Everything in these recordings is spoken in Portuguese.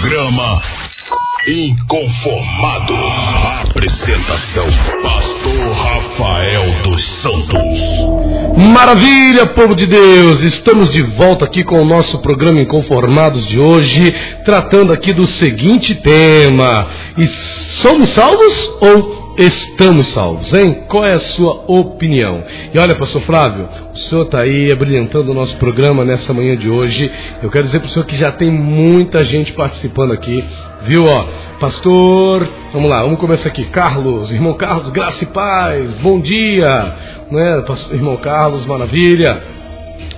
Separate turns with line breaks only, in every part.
Programa Inconformados. Apresentação: Pastor Rafael dos Santos.
Maravilha, povo de Deus! Estamos de volta aqui com o nosso programa Inconformados de hoje, tratando aqui do seguinte tema: e somos salvos ou estamos salvos, hein? Qual é a sua opinião? E olha, pastor Flávio, o senhor está aí abrilhantando o nosso programa nessa manhã de hoje. Eu quero dizer para o senhor que já tem muita gente participando aqui, viu? Ó, pastor, vamos lá, vamos começar aqui. Carlos, irmão Carlos, graça e paz, bom dia, né? Irmão Carlos, maravilha.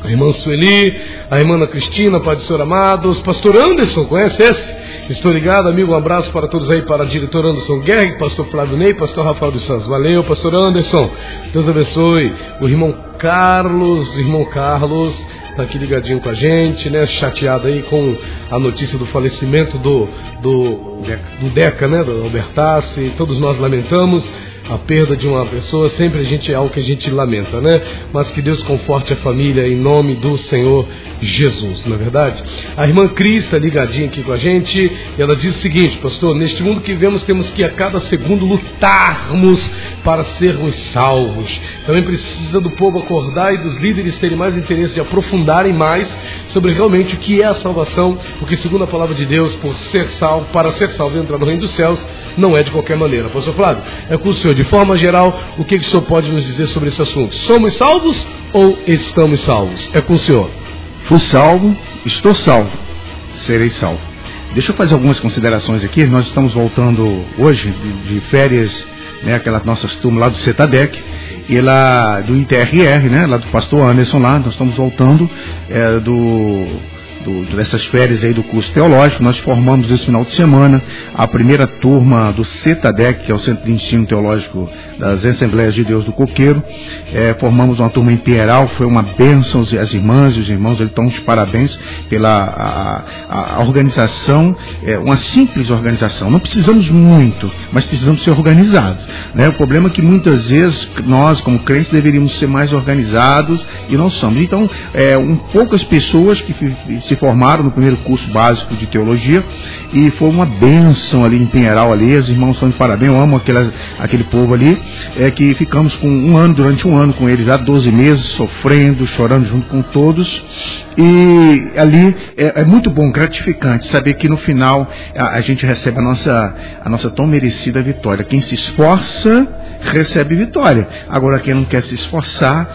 A irmã Sueli, a irmã Ana Cristina, do Senhor Amados, Pastor Anderson, conhece esse? Estou ligado, amigo. Um abraço para todos aí, para o diretor Anderson Guerra, Pastor Flávio Ney, Pastor Rafael dos Santos. Valeu, Pastor Anderson. Deus abençoe. O irmão Carlos, irmão Carlos, está aqui ligadinho com a gente, né? Chateado aí com a notícia do falecimento do, do, do Deca, né? Do Albertassi. Todos nós lamentamos a perda de uma pessoa, sempre a gente é algo que a gente lamenta, né? Mas que Deus conforte a família em nome do Senhor Jesus, não é verdade? A irmã Cris está ligadinha aqui com a gente e ela diz o seguinte, pastor, neste mundo que vivemos temos que a cada segundo lutarmos para sermos salvos. Também precisa do povo acordar e dos líderes terem mais interesse de aprofundarem mais sobre realmente o que é a salvação, porque segundo a palavra de Deus, por ser salvo, para ser salvo e entrar no reino dos céus, não é de qualquer maneira. Pastor Flávio, é com o senhor de forma geral, o que, que o senhor pode nos dizer sobre esse assunto? Somos salvos ou estamos salvos? É com o senhor.
Fui salvo, estou salvo, serei salvo. Deixa eu fazer algumas considerações aqui. Nós estamos voltando hoje de, de férias, né, aquela nossa turma lá do CETADEC e lá do ITRR, né, lá do pastor Anderson lá. Nós estamos voltando é, do do, dessas férias aí do curso teológico, nós formamos esse final de semana a primeira turma do CETADEC, que é o Centro de Ensino Teológico das Assembleias de Deus do Coqueiro. É, formamos uma turma imperial, foi uma bênção, as irmãs e os irmãos, estão de parabéns pela a, a, a organização, é, uma simples organização. Não precisamos muito, mas precisamos ser organizados. Né? O problema é que muitas vezes nós, como crentes, deveríamos ser mais organizados e não somos. Então, é, um poucas pessoas que se formaram no primeiro curso básico de teologia e foi uma bênção ali em Pinheiral ali, os irmãos estão de parabéns, eu amo aquele, aquele povo ali, é que ficamos com um ano, durante um ano com eles, já 12 meses, sofrendo, chorando junto com todos, e ali é, é muito bom, gratificante, saber que no final a, a gente recebe a nossa, a nossa tão merecida vitória. Quem se esforça, recebe vitória. Agora, quem não quer se esforçar,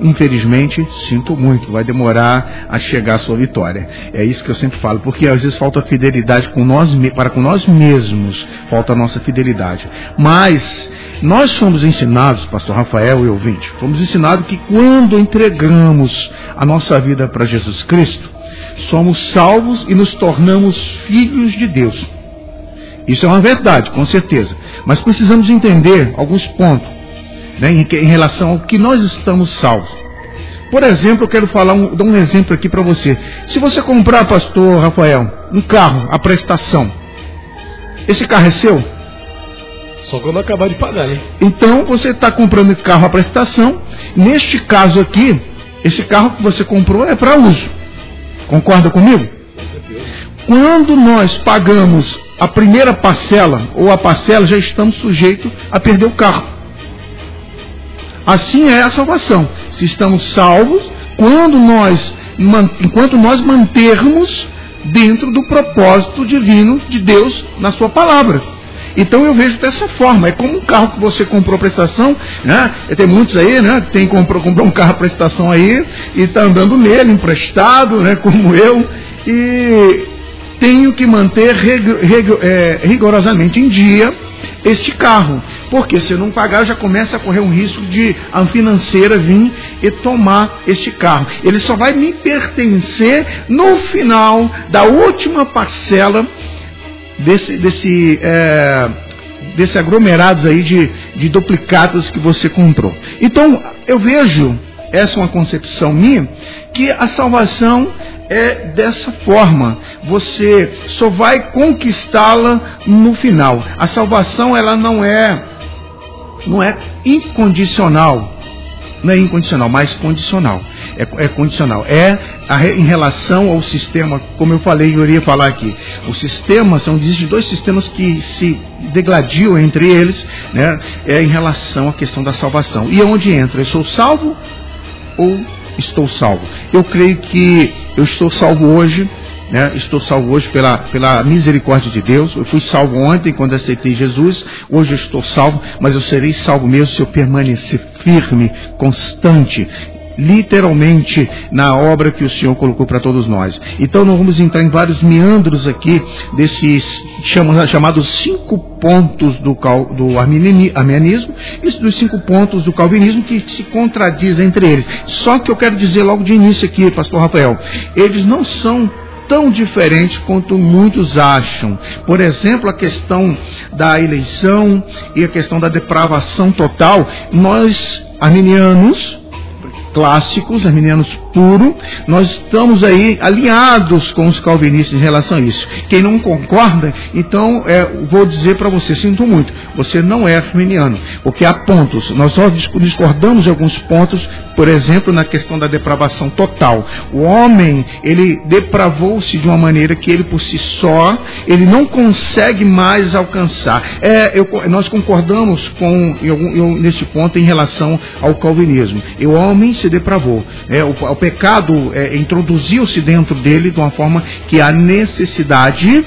infelizmente, sinto muito, vai demorar a chegar a sua vitória. É isso que eu sempre falo, porque às vezes falta fidelidade com nós, para com nós mesmos, falta a nossa fidelidade. Mas nós fomos ensinados, pastor Rafael e ouvinte, fomos ensinados que quando entregamos a nossa vida para Jesus Cristo, somos salvos e nos tornamos filhos de Deus. Isso é uma verdade, com certeza. Mas precisamos entender alguns pontos né, em, em, relação ao que nós estamos salvos. Por exemplo, eu quero falar um, dar um exemplo aqui para você. Se você comprar, pastor Rafael, um carro, a prestação, esse carro é seu?
Só quando acabar de pagar, né?
Então você está comprando carro à prestação. Neste caso aqui, esse carro que você comprou é para uso. Concorda comigo? Quando nós pagamos a primeira parcela ou a parcela, já estamos sujeitos a perder o carro. Assim é a salvação. Se estamos salvos, quando nós, enquanto nós mantermos dentro do propósito divino de Deus na sua palavra. Então eu vejo dessa forma. É como um carro que você comprou prestação, né? Tem muitos aí, né? Tem comprou, comprou um carro prestação aí e está andando nele, emprestado, né? Como eu. E tenho que manter é, rigorosamente em dia este carro. Porque se eu não pagar, já começa a correr um risco de a financeira vir e tomar este carro. Ele só vai me pertencer no final da última parcela desse, desse, é, desse aglomerados aí de, de duplicados que você comprou. Então, eu vejo, essa é uma concepção minha, que a salvação é dessa forma. Você só vai conquistá-la no final. A salvação ela não é não é incondicional. não é incondicional, mas condicional. É, é condicional. É a, em relação ao sistema, como eu falei, eu iria falar aqui. O sistema, são existem dois sistemas que se degladiam entre eles, né? É em relação à questão da salvação. E onde entra? Eu sou salvo ou estou salvo? Eu creio que eu estou salvo hoje né? Estou salvo hoje pela, pela misericórdia de Deus. Eu fui salvo ontem quando aceitei Jesus. Hoje eu estou salvo, mas eu serei salvo mesmo se eu permanecer firme, constante, literalmente na obra que o Senhor colocou para todos nós. Então nós vamos entrar em vários meandros aqui desses chamados cinco pontos do, do arminianismo e dos cinco pontos do calvinismo que se contradizem entre eles. Só que eu quero dizer logo de início aqui, pastor Rafael, eles não são tão diferentes quanto muitos acham. Por exemplo, a questão da eleição e a questão da depravação total, nós, arminianos, clássicos, arminianos puro, nós estamos aí alinhados com os calvinistas em relação a isso. Quem não concorda, então é, vou dizer para você, sinto muito, você não é arminiano, porque há pontos, nós só discordamos de alguns pontos, por exemplo, na questão da depravação total. O homem, ele depravou-se de uma maneira que ele por si só, ele não consegue mais alcançar. É, eu, nós concordamos com eu, eu, nesse ponto em relação ao calvinismo. E o homem se depravou. É, o, o pecado é, introduziu-se dentro dele de uma forma que a necessidade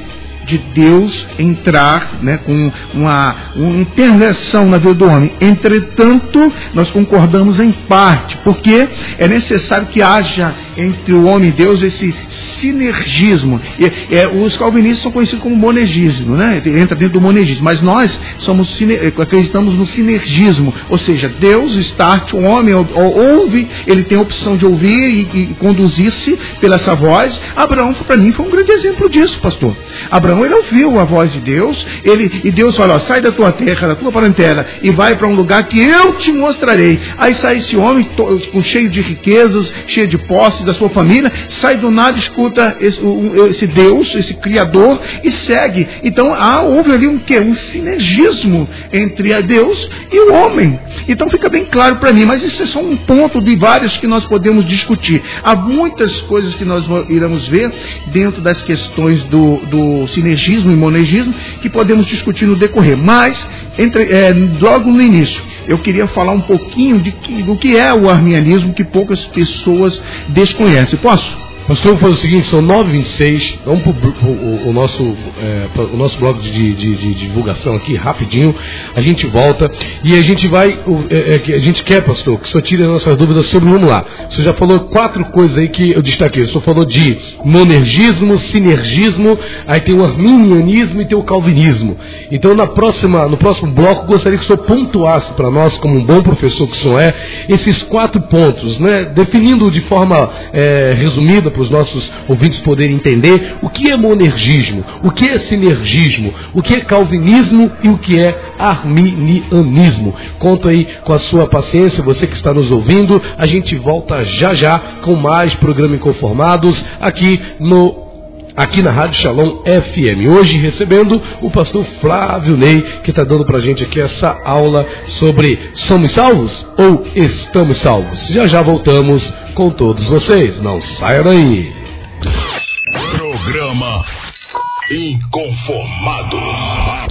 de Deus entrar né, com uma, uma intervenção na vida do homem. Entretanto, nós concordamos em parte, porque é necessário que haja entre o homem e Deus esse sinergismo. E, é, os calvinistas são conhecidos como monegismo, né? entra dentro do monegismo, mas nós somos acreditamos no sinergismo, ou seja, Deus start, o homem ouve, ele tem a opção de ouvir e, e conduzir-se pela essa voz. Abraão, para mim, foi um grande exemplo disso, pastor. Abraão Abraão, ele ouviu a voz de Deus, ele, e Deus falou, sai da tua terra, da tua parentela, e vai para um lugar que eu te mostrarei. Aí sai esse homem, to, cheio de riquezas, cheio de posses da sua família, sai do nada, escuta esse, esse Deus, esse Criador, e segue. Então há, houve ali um que? Um sinergismo entre a Deus e o homem. Então fica bem claro para mim, mas isso é só um ponto de vários que nós podemos discutir. Há muitas coisas que nós iremos ver dentro das questões do, do sinergismo sinergismo e monegismo que podemos discutir no decorrer. Mas, entre, é, logo no início, eu queria falar um pouquinho de que, do que é o arminianismo que poucas pessoas desconhecem. Posso?
Pastor, vamos fazer o seguinte, são 9h26, vamos para o, nosso, é, o nosso blog de, de, de, de, divulgação aqui, rapidinho, a gente volta e a gente vai, é, é, a gente quer, pastor, que o senhor tire as nossas dúvidas sobre, vamos lá, o senhor já falou quatro coisas aí que eu destaquei, o senhor falou de monergismo, sinergismo, aí tem o arminianismo e tem o calvinismo. Então, na próxima, no próximo bloco, gostaria que o senhor pontuasse para nós, como um bom professor que o senhor é, esses quatro pontos, né, definindo de forma é, resumida, para os nossos ouvintes poderem entender o que é monergismo, o que é sinergismo, o que é calvinismo e o que é arminianismo. Conto aí com a sua paciência, você que está nos ouvindo. A gente volta já já com mais programa Inconformados aqui no aqui na Rádio Shalom FM. Hoje recebendo o pastor Flávio Ney, que está dando para gente aqui essa aula sobre somos salvos ou estamos salvos. Já já voltamos com todos vocês. Não saia daí.
Programa Inconformados.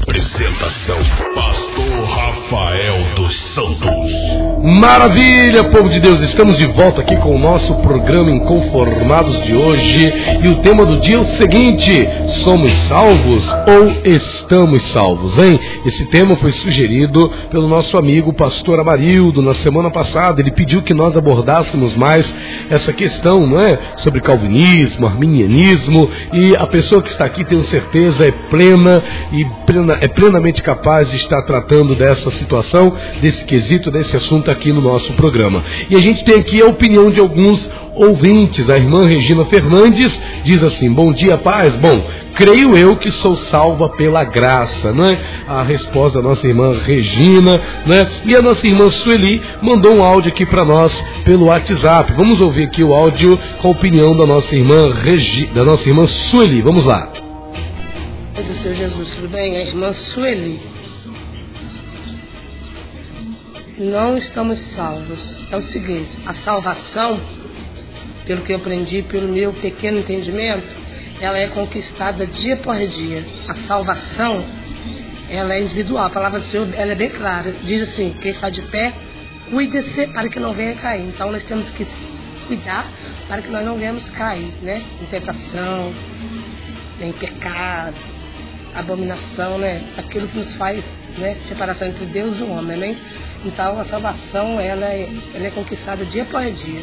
Apresentação: Pastor Rafael dos Santos.
Maravilha, povo de Deus, estamos de volta aqui com o nosso programa Inconformados de hoje. E o tema do dia é o seguinte: somos salvos ou estamos salvos, hein? Esse tema foi sugerido pelo nosso amigo pastor Amarildo na semana passada. Ele pediu que nós abordássemos mais essa questão, não é? Sobre calvinismo, arminianismo. E a pessoa que está aqui tem certeza é plena e plena, é plenamente capaz de estar tratando dessa situação, desse quesito, desse assunto aqui no nosso programa. E a gente tem aqui a opinião de alguns ouvintes. A irmã Regina Fernandes diz assim: Bom dia, paz. Bom, creio eu que sou salva pela graça, né? A resposta da nossa irmã Regina, né? E a nossa irmã Sueli mandou um áudio aqui para nós pelo WhatsApp. Vamos ouvir aqui o áudio com a opinião da nossa irmã Regi, da nossa irmã Sueli. Vamos lá
do Senhor Jesus, tudo bem? A irmã Sueli. Não estamos salvos. É o seguinte, a salvação, pelo que eu aprendi, pelo meu pequeno entendimento, ela é conquistada dia por dia. A salvação, ela é individual. A palavra do Senhor, ela é bem clara. Diz assim, quem está de pé, cuide-se para que não venha cair. Então nós temos que cuidar para que nós não venhamos cair, né? Em tentação, em pecado, abominação, né? Aquilo que nos faz, né? Separação entre Deus e o homem, né? Então a salvação, ela é, ela é conquistada dia por dia.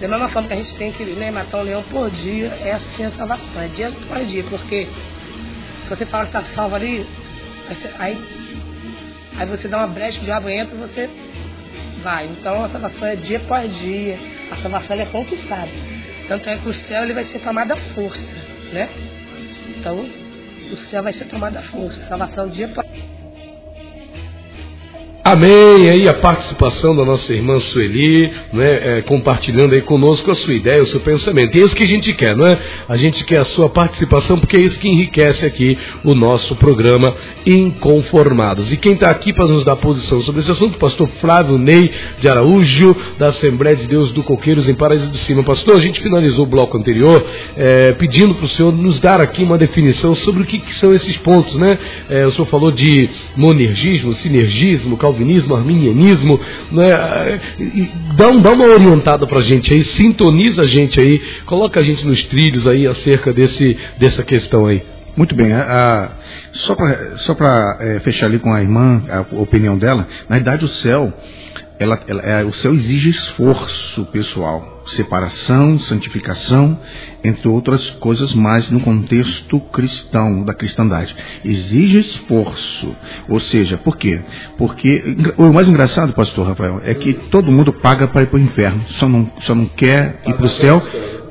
Da mesma forma que a gente tem que né, matar um leão por dia, é assim a salvação, é dia por dia, porque se você fala que está salvo ali, aí, aí você dá uma brecha, o diabo entra e você vai. Então a salvação é dia por dia, a salvação é conquistada. Tanto é que o céu ele vai ser tomado à força, né? Então, o céu vai ser tomado à força, salvação dia por dia.
Amém. Aí a participação da nossa irmã Sueli, né, é, compartilhando aí conosco a sua ideia, o seu pensamento. E é isso que a gente quer, não é? A gente quer a sua participação, porque é isso que enriquece aqui o nosso programa Inconformados. E quem está aqui para nos dar posição sobre esse assunto, pastor Flávio Ney de Araújo, da Assembleia de Deus do Coqueiros, em Paraíso do Cima. Pastor, a gente finalizou o bloco anterior é, pedindo para o senhor nos dar aqui uma definição sobre o que, que são esses pontos, né? É, o senhor falou de monergismo, sinergismo, calvinismo calvinismo, arminianismo, né? dá, dá uma orientada para a gente aí, sintoniza a gente aí, coloca a gente nos trilhos aí acerca desse, dessa questão aí.
Muito bem, a, a, só para é, fechar ali com a irmã, a opinião dela, na verdade o céu, ela, ela, é, o céu exige esforço pessoal separação, santificação, entre outras coisas mais no contexto cristão, da cristandade. Exige esforço. Ou seja, por quê? Porque o mais engraçado, pastor Rafael, é que todo mundo paga para ir para o inferno, só não, só não quer ir para o céu.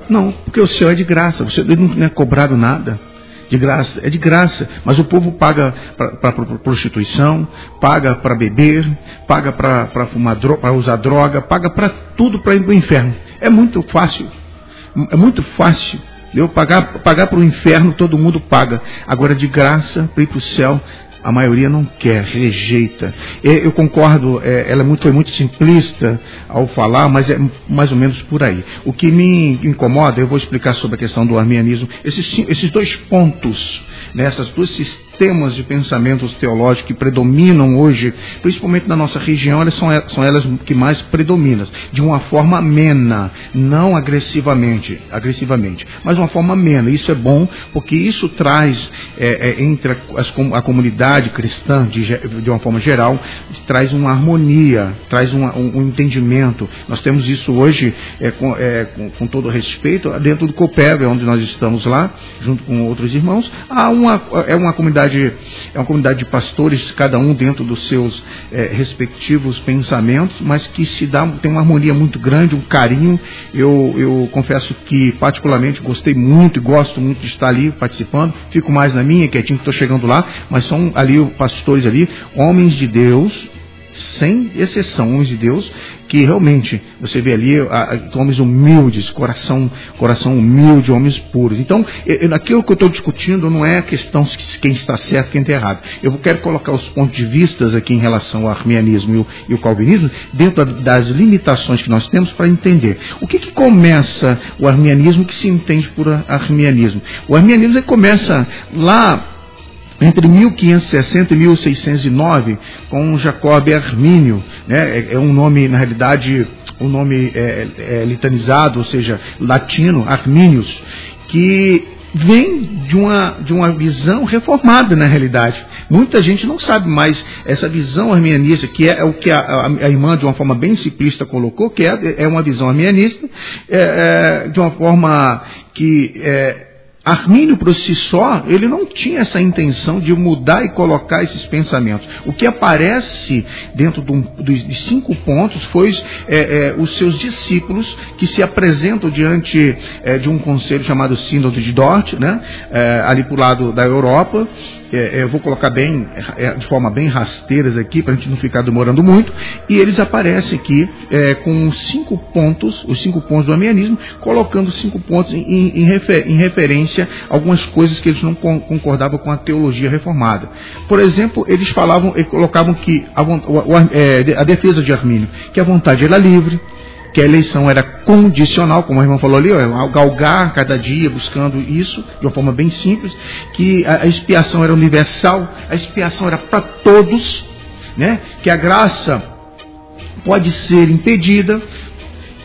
Não, porque o céu é de graça, você não é cobrado nada de graça, é de graça, mas o povo paga para prostituição, paga para beber, paga para fumar para usar droga, paga para tudo para ir para o inferno. É muito fácil, é muito fácil. Eu pagar pagar para o inferno todo mundo paga. Agora de graça para ir para o céu a maioria não quer, rejeita. Eu concordo, é, ela é foi muito simplista ao falar, mas é mais ou menos por aí. O que me incomoda, eu vou explicar sobre a questão do arminianismo, esses, esses dois pontos, né, duas sistemas de pensamentos teológicos que predominam hoje, principalmente na nossa região, elas são, são elas que mais predominam, de uma forma amena, não agressivamente, agressivamente, mas uma forma amena. Isso é bom porque isso traz é, é, entre as, a comunidade cristã, de, de, uma forma geral, traz uma harmonia, traz uma, um, um, entendimento. Nós temos isso hoje, é, com, é, com, com, todo respeito, dentro do Copeb, onde nós estamos lá, junto com outros irmãos, há uma, é uma comunidade comunidade, é uma comunidade de pastores, cada um dentro dos seus é, respectivos pensamentos, mas que se dá, tem uma harmonia muito grande, um carinho. Eu, eu confesso que particularmente gostei muito e gosto muito de estar ali participando. Fico mais na minha, quietinho que estou chegando lá, mas são ali pastores ali, homens de Deus, sem exceção, homens de Deus, que realmente você vê ali a, a, homens humildes, coração, coração humilde, homens puros. Então, eu, aquilo que eu estou discutindo não é a questão de quem está certo quem está errado. Eu quero colocar os pontos de vista aqui em relação ao arminianismo e o, e o calvinismo dentro das limitações que nós temos para entender. O que, que começa o arminianismo que se entende por arminianismo? O arminianismo começa lá entre 1560 e 1609, com Jacob Armínio, né, é, é, um nome, na realidade, um nome é, é, litanizado, ou seja, latino, Armínios, que vem de uma, de uma visão reformada na realidade. Muita gente não sabe mais essa visão arminianista, que é, é o que a, a, a, irmã, de uma forma bem simplista, colocou, que é, é uma visão arminianista, é, é, de uma forma que é, Armínio por si só, ele não tinha essa intenção de mudar e colocar esses pensamentos. O que aparece dentro dos de cinco pontos foi é, é, os seus discípulos que se apresentam diante é, de um conselho chamado Sínodo de Dort, né, é, ali para o lado da Europa, é, é, eu vou colocar bem, é, de forma bem rasteiras aqui, para a gente não ficar demorando muito, e eles aparecem aqui é, com cinco pontos, os cinco pontos do amianismo, colocando cinco pontos em, em, refer, em referência a algumas coisas que eles não concordavam com a teologia reformada. Por exemplo, eles falavam, eles colocavam que a, é, a defesa de Armínio, que a vontade era livre, que a eleição era condicional, como a irmã falou ali, ó, galgar cada dia buscando isso de uma forma bem simples, que a, a expiação era universal, a expiação era para todos, né? que a graça pode ser impedida,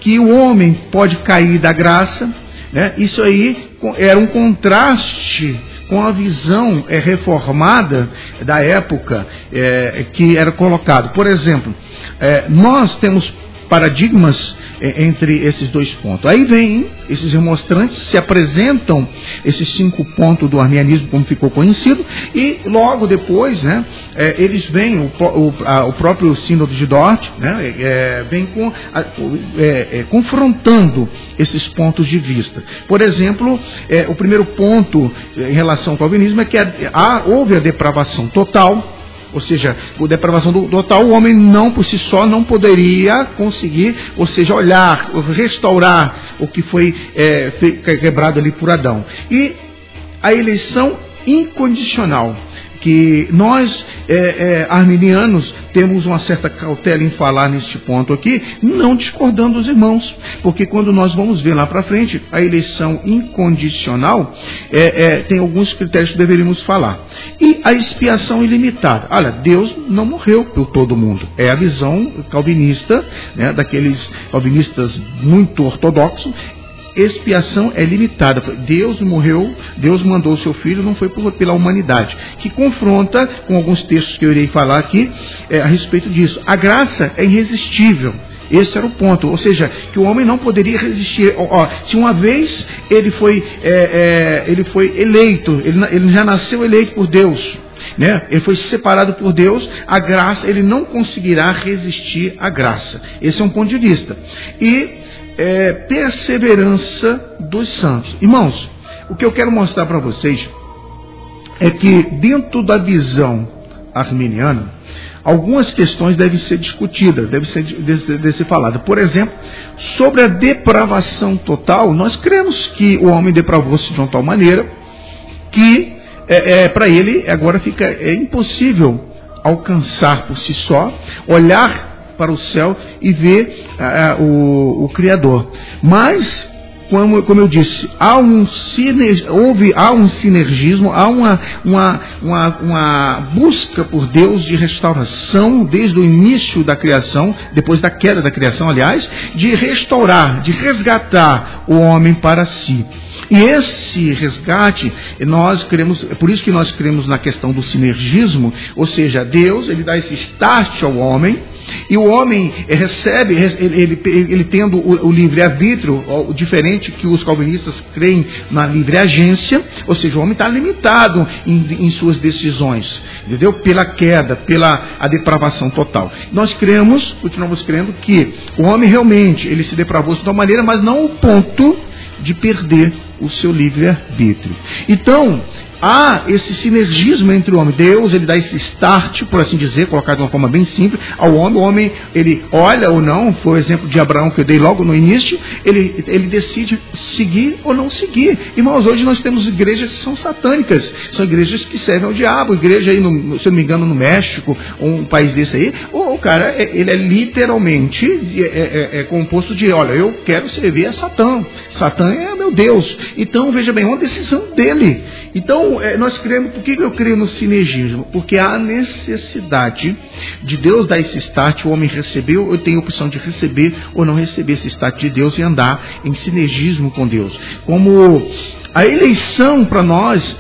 que o homem pode cair da graça, né? isso aí era um contraste com a visão é, reformada da época é, que era colocado. Por exemplo, é, nós temos paradigmas é, entre esses dois pontos. Aí vem esses remonstrantes, se apresentam esses cinco pontos do arminianismo, como ficou conhecido, e logo depois, né, é, eles vêm, o, o, a, o, próprio sínodo de Dort, né, é, vem com, a, é, é, confrontando esses pontos de vista. Por exemplo, é, o primeiro ponto em relação ao calvinismo é que há, houve a depravação total, ou seja, por depravação do, total, o homem não por si só não poderia conseguir, ou seja, olhar, restaurar o que foi é, quebrado ali por Adão. E a eleição incondicional que nós, é, é, arminianos, temos uma certa cautela em falar neste ponto aqui, não discordando dos irmãos, porque quando nós vamos ver lá para frente, a eleição incondicional é, é, tem alguns critérios que deveríamos falar. E a expiação ilimitada. Olha, Deus não morreu por todo mundo. É a visão calvinista, né, daqueles calvinistas muito ortodoxos, expiação é limitada. Deus morreu, Deus mandou o seu filho, não foi pela humanidade. Que confronta com alguns textos que eu irei falar aqui é, a respeito disso. A graça é irresistível. Esse era o ponto, ou seja, que o homem não poderia resistir. Ó, se uma vez ele foi, é, é, ele foi eleito, ele, ele já nasceu eleito por Deus, né? Ele foi separado por Deus, a graça, ele não conseguirá resistir à graça. Esse é um ponto de vista. E é, perseverança dos santos. Irmãos, o que eu quero mostrar para vocês é que dentro da visão arminiana, algumas questões devem ser discutidas, devem ser, devem ser faladas. Por exemplo, sobre a depravação total, nós cremos que o homem depravou-se de uma tal maneira que é, é para ele agora fica é impossível alcançar por si só, olhar para o céu e ver ah, ah, o, o Criador. Mas como, como, eu disse, há um, houve, há um sinergismo, há uma, uma, uma, uma, busca por Deus de restauração desde o início da criação, depois da queda da criação, aliás, de restaurar, de resgatar o homem para si. E esse resgate, nós queremos, é por isso que nós cremos na questão do sinergismo, ou seja, Deus, ele dá esse start ao homem, e o homem recebe, ele, ele, ele tendo o, o livre-arbítrio, diferente que os calvinistas creem na livre-agência, ou seja, o homem está limitado em, em, suas decisões, entendeu? Pela queda, pela a depravação total. Nós cremos, continuamos crendo, que o homem realmente ele se depravou de tal maneira, mas não o ponto de perder o seu livre-arbítrio. Então, há esse sinergismo entre o homem. Deus, ele dá esse start, por assim dizer, colocado de uma forma bem simples, ao homem. O homem, ele olha ou não, foi o exemplo de Abraão que eu dei logo no início, ele, ele decide seguir ou não seguir. Irmãos, hoje nós temos igrejas que são satânicas, são igrejas que servem ao diabo, igreja aí, no, se eu não me engano, no México, um país desse aí, o, o cara, é, ele é literalmente é, é, é, composto de, olha, eu quero servir a Satã. Satã é meu Deus. Então, veja bem, é uma decisão dele. Então, é, nós cremos, por que eu creio no sinergismo? Porque há necessidade de Deus dar esse start, o homem recebeu, eu tenho a opção de receber ou não receber esse start de Deus e andar em sinergismo com Deus. Como a eleição para nós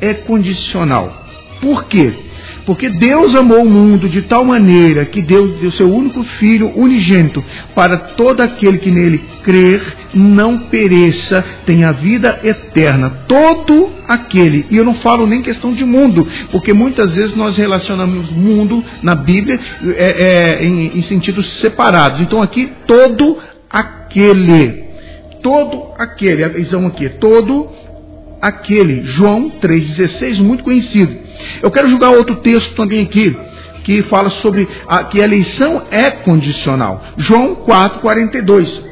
é condicional. Por quê? Porque Deus amou o mundo de tal maneira que Deus deu seu único filho unigênito para todo aquele que nele crer não pereça, tenha vida eterna. Todo aquele, e eu não falo nem questão de mundo, porque muitas vezes nós relacionamos mundo na Bíblia é, é, em, em sentidos separados. Então aqui, todo aquele, todo aquele, a visão aqui, todo aquele, João 3,16, muito conhecido. Eu quero julgar outro texto também aqui, que fala sobre a, que a eleição é condicional. João 4,42.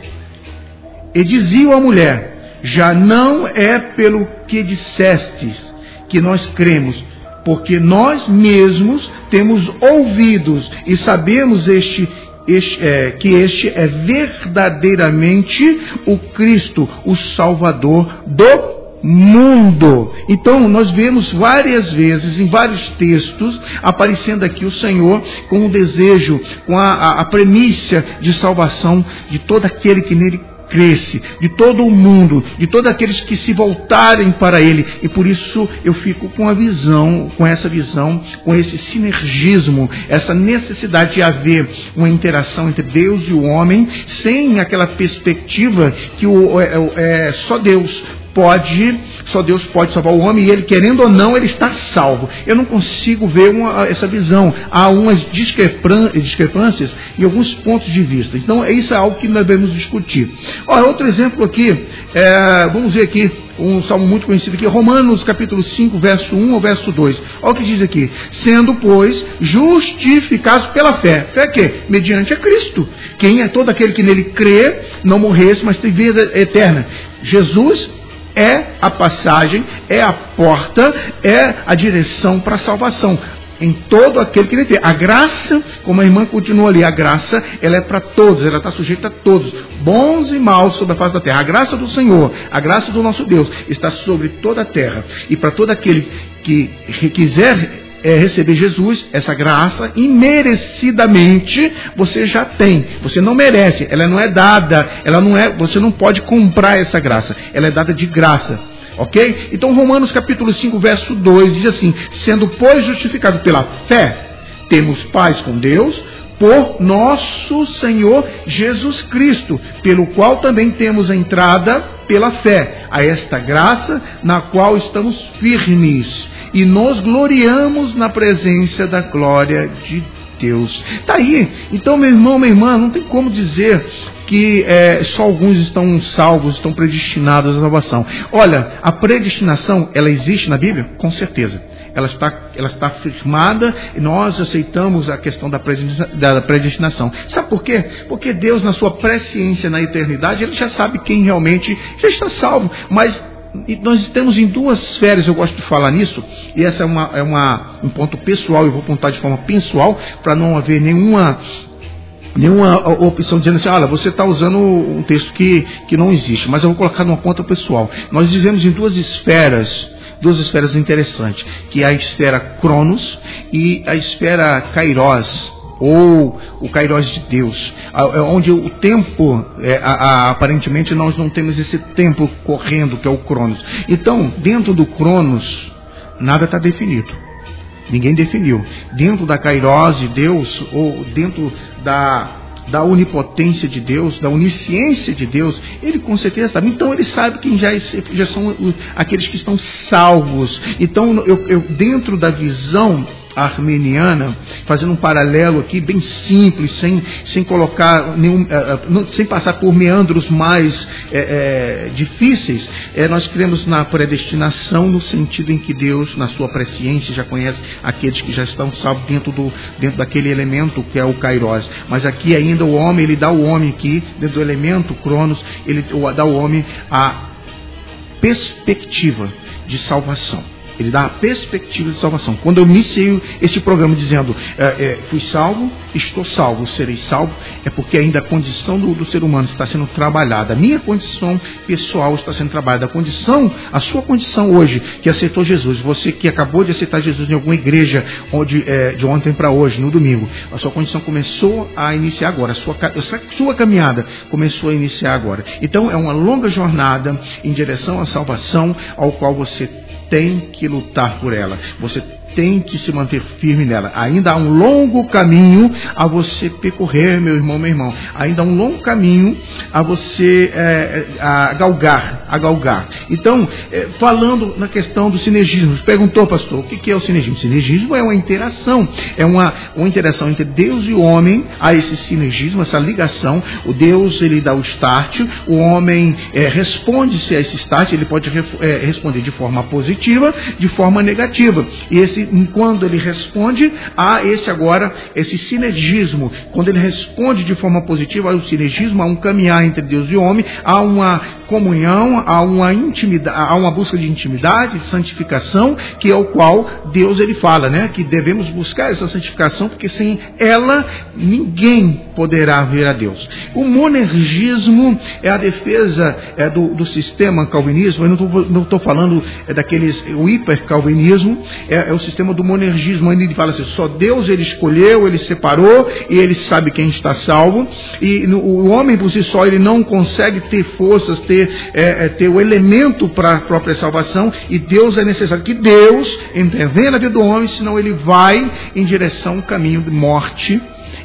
E dizia a mulher: já não é pelo que dissestes que nós cremos, porque nós mesmos temos ouvidos e sabemos este, este é, que este é verdadeiramente o Cristo, o Salvador do mundo. Então, nós vemos várias vezes, em vários textos, aparecendo aqui o Senhor com o desejo, com a, a, a premissa de salvação de todo aquele que nele cresce, de todo o mundo, de todos aqueles que se voltarem para Ele. E por isso eu fico com a visão, com essa visão, com esse sinergismo, essa necessidade de haver uma interação entre Deus e o homem, sem aquela perspectiva que o, é, é, é só Deus pode, só Deus pode salvar o homem e ele, querendo ou não, ele está salvo. Eu não consigo ver uma, essa visão. Há umas discrepâncias em alguns pontos de vista. Então, isso é algo que nós devemos discutir. Ora, outro exemplo aqui, é, vamos ver aqui, um salmo muito conhecido aqui, Romanos capítulo 5, verso 1 ao verso 2. Olha o que diz aqui. Sendo, pois, justificados pela fé. Fé que? Mediante a Cristo. Quem é todo aquele que nele crê, não morresse, mas tem vida eterna. Jesus é a passagem, é a porta, é a direção para a salvação. Em todo aquele que ele tem. A graça, como a irmã continua ali, a graça, ela é para todos, ela está sujeita a todos, bons e maus sobre a face da terra. A graça do Senhor, a graça do nosso Deus, está sobre toda a terra. E para todo aquele que quiser é, receber Jesus, essa graça, imerecidamente você já tem. Você não merece, ela não é dada, ela não é, você não pode comprar essa graça, ela é dada de graça. Ok? Então, Romanos capítulo 5, verso 2 diz assim: Sendo, pois, justificado pela fé, temos paz com Deus por nosso Senhor Jesus Cristo, pelo qual também temos entrada pela fé a esta graça na qual estamos firmes e nos gloriamos na presença da glória de Deus. Está aí. Então, meu irmão, minha irmã, não tem como dizer que é, só alguns estão salvos, estão predestinados à salvação. Olha, a predestinação, ela existe na Bíblia? Com certeza. Ela está, ela está firmada e nós aceitamos a questão da predestinação. Sabe por quê? Porque Deus, na sua presciência na eternidade, Ele já sabe quem realmente já está salvo. Mas e nós temos em duas esferas, eu gosto de falar nisso, e essa é, uma, é uma, um ponto pessoal, eu vou apontar de forma pessoal, para não haver nenhuma, nenhuma opção dizendo assim, olha, você está usando um texto que, que não existe, mas eu vou colocar numa ponta pessoal. Nós vivemos em duas esferas, duas esferas interessantes, que é a esfera Cronos e a esfera Kairos ou o Kairos de Deus, é onde o tempo, é, a, a, aparentemente nós não temos esse tempo correndo, que é o Cronos. Então, dentro do Cronos, nada está definido. Ninguém definiu. Dentro da Kairos de Deus, ou dentro da, da onipotência de Deus, da onisciência de Deus, ele com certeza sabe. Então ele sabe quem já, já são aqueles que estão salvos. Então, eu, eu dentro da visão armeniana, fazendo um paralelo aqui bem simples, sem, sem colocar nenhum, uh, sem passar por meandros mais uh, uh, difíceis, nós cremos na predestinação no sentido em que Deus, na sua presciência, já conhece aqueles que já estão salvos dentro, do, dentro daquele elemento que é o Kairos. Mas aqui ainda o homem, ele dá o homem aqui, dentro do elemento Cronos, ele dá ao homem a perspectiva de salvação. Ele dá a perspectiva de salvação. Quando eu iniciei este programa dizendo é, é, fui salvo, estou salvo, serei salvo, é porque ainda a condição do, do, ser humano está sendo trabalhada. A minha condição pessoal está sendo trabalhada. A condição, a sua condição hoje, que aceitou Jesus, você que acabou de aceitar Jesus em alguma igreja onde, é, de ontem para hoje, no domingo, a sua condição começou a iniciar agora. A sua, a sua caminhada começou a iniciar agora. Então é uma longa jornada em direção à salvação, ao qual você tem que lutar por ela. Você tem que se manter firme nela. Ainda há um longo caminho a você percorrer, meu irmão, meu irmão. Ainda há um longo caminho a você é, a galgar, a galgar. Então, é, falando na questão do sinergismo, perguntou, pastor, o que é o sinergismo? O sinergismo é uma interação, é uma, uma interação entre Deus e o homem, há esse sinergismo, essa ligação. O Deus, ele dá o start, o homem é, responde-se a esse start, ele pode é, responder de forma positiva, de forma negativa. E esse quando ele responde, há esse agora, esse sinergismo. Quando ele responde de forma positiva, há o sinergismo, há um caminhar entre Deus e homem, há uma comunhão, há uma intimidade, há uma busca de intimidade, de santificação, que é o qual Deus ele fala, né? Que devemos buscar essa santificação, porque sem ela ninguém poderá ver a Deus. O monergismo é a defesa é, do, do sistema calvinismo, eu não estou falando é, daqueles, o hipercalvinismo, é, é o sistema do monergismo, onde ele fala assim, só Deus ele escolheu, ele separou e ele sabe quem está salvo, e o homem por si só ele não consegue ter forças, ter, é, é, ter o elemento para a própria salvação, e Deus é necessário que Deus intervenha na vida do homem, senão ele vai em direção ao caminho de morte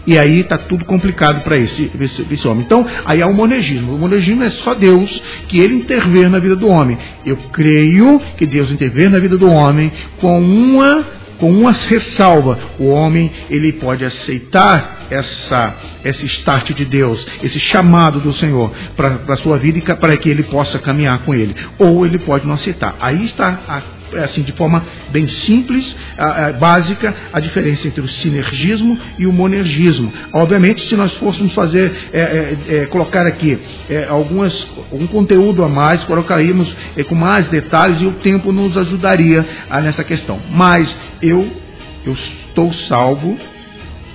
e aí está tudo complicado para esse, esse, esse, homem. Então, aí há o monegismo. O monegismo é só Deus que ele intervém na vida do homem. Eu creio que Deus intervém na vida do homem com uma com uma ressalva. O homem ele pode aceitar essa esse start de Deus, esse chamado do Senhor para a sua vida e para que ele possa caminhar com ele, ou ele pode não aceitar. Aí está a assim, de forma bem simples, a, a, básica, a diferença entre o sinergismo e o monergismo. Obviamente, se nós fôssemos fazer, é, é, é, colocar aqui é, algumas, algum conteúdo a mais, colocaríamos é, com mais detalhes e o tempo nos ajudaria a, nessa questão. Mas eu, eu estou salvo,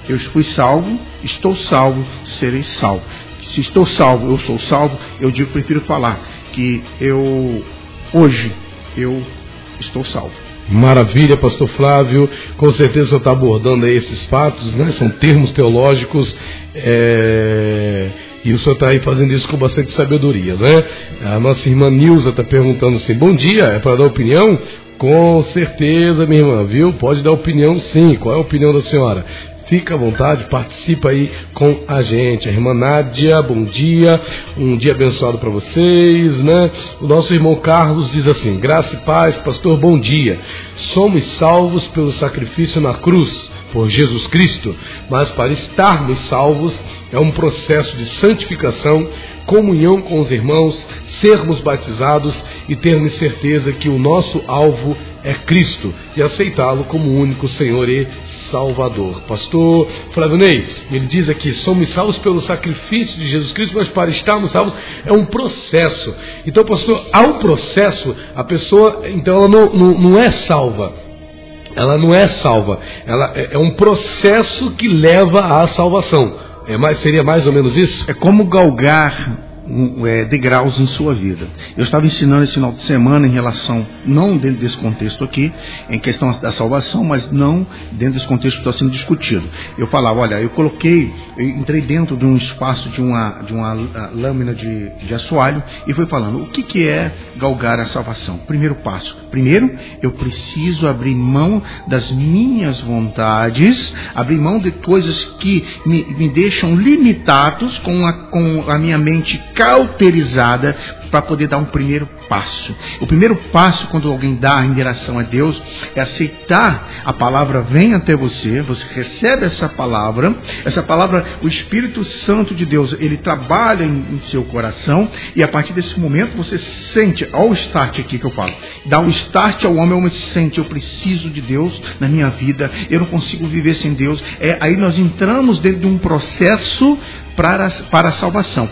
eu fui salvo, estou salvo, serei salvo. Se estou salvo, eu sou salvo, eu digo, prefiro falar que eu, hoje, eu estou salvo.
Maravilha, pastor Flávio. Com certeza está abordando aí esses fatos, né? São termos teológicos. É... E o senhor está aí fazendo isso com bastante sabedoria, né? A nossa irmã Nilza está perguntando assim: bom dia, é para dar opinião? Com certeza, minha irmã, viu? Pode dar opinião sim. Qual é a opinião da senhora? Fica à vontade, participa aí com a gente. A irmã Nádia, bom dia, um dia abençoado para vocês, né? O nosso irmão Carlos diz assim: graça e paz, pastor, bom dia. Somos salvos pelo sacrifício na cruz por Jesus Cristo, mas para estarmos salvos é um processo de santificação, comunhão com os irmãos, sermos batizados e termos certeza que o nosso alvo é Cristo e aceitá-lo como único Senhor e Salvador. Pastor Flávio Ney, ele diz aqui: somos salvos pelo sacrifício de Jesus Cristo, mas para estarmos salvos é um processo. Então, pastor, ao processo, a pessoa, então, ela não, não, não é salva. Ela não é salva. Ela é, é um processo que leva à salvação. É mais, seria mais ou menos isso?
É como galgar é, degraus em sua vida. Eu estava ensinando esse final de semana em relação, não dentro desse contexto aqui, em questão da salvação, mas não dentro desse contexto que está sendo discutido. Eu falava, olha, eu coloquei, eu entrei dentro de um espaço de uma, de uma lâmina de, de assoalho e fui falando, o que, que é galgar a salvação? Primeiro passo. Primeiro, eu preciso abrir mão das minhas vontades, abrir mão de coisas que me, me deixam limitados com a, com a minha mente cauterizada para poder dar um primeiro passo. O primeiro passo, quando alguém dá em direção a Deus, é aceitar a palavra vem até você, você recebe essa palavra, essa palavra, o Espírito Santo de Deus, ele trabalha em, em seu coração, e a partir desse momento você sente, olha o start aqui que eu falo, dá um start ao homem, o homem sente, eu preciso de Deus na minha vida, eu não consigo viver sem Deus. É, aí nós entramos dentro de um processo para, para a salvação.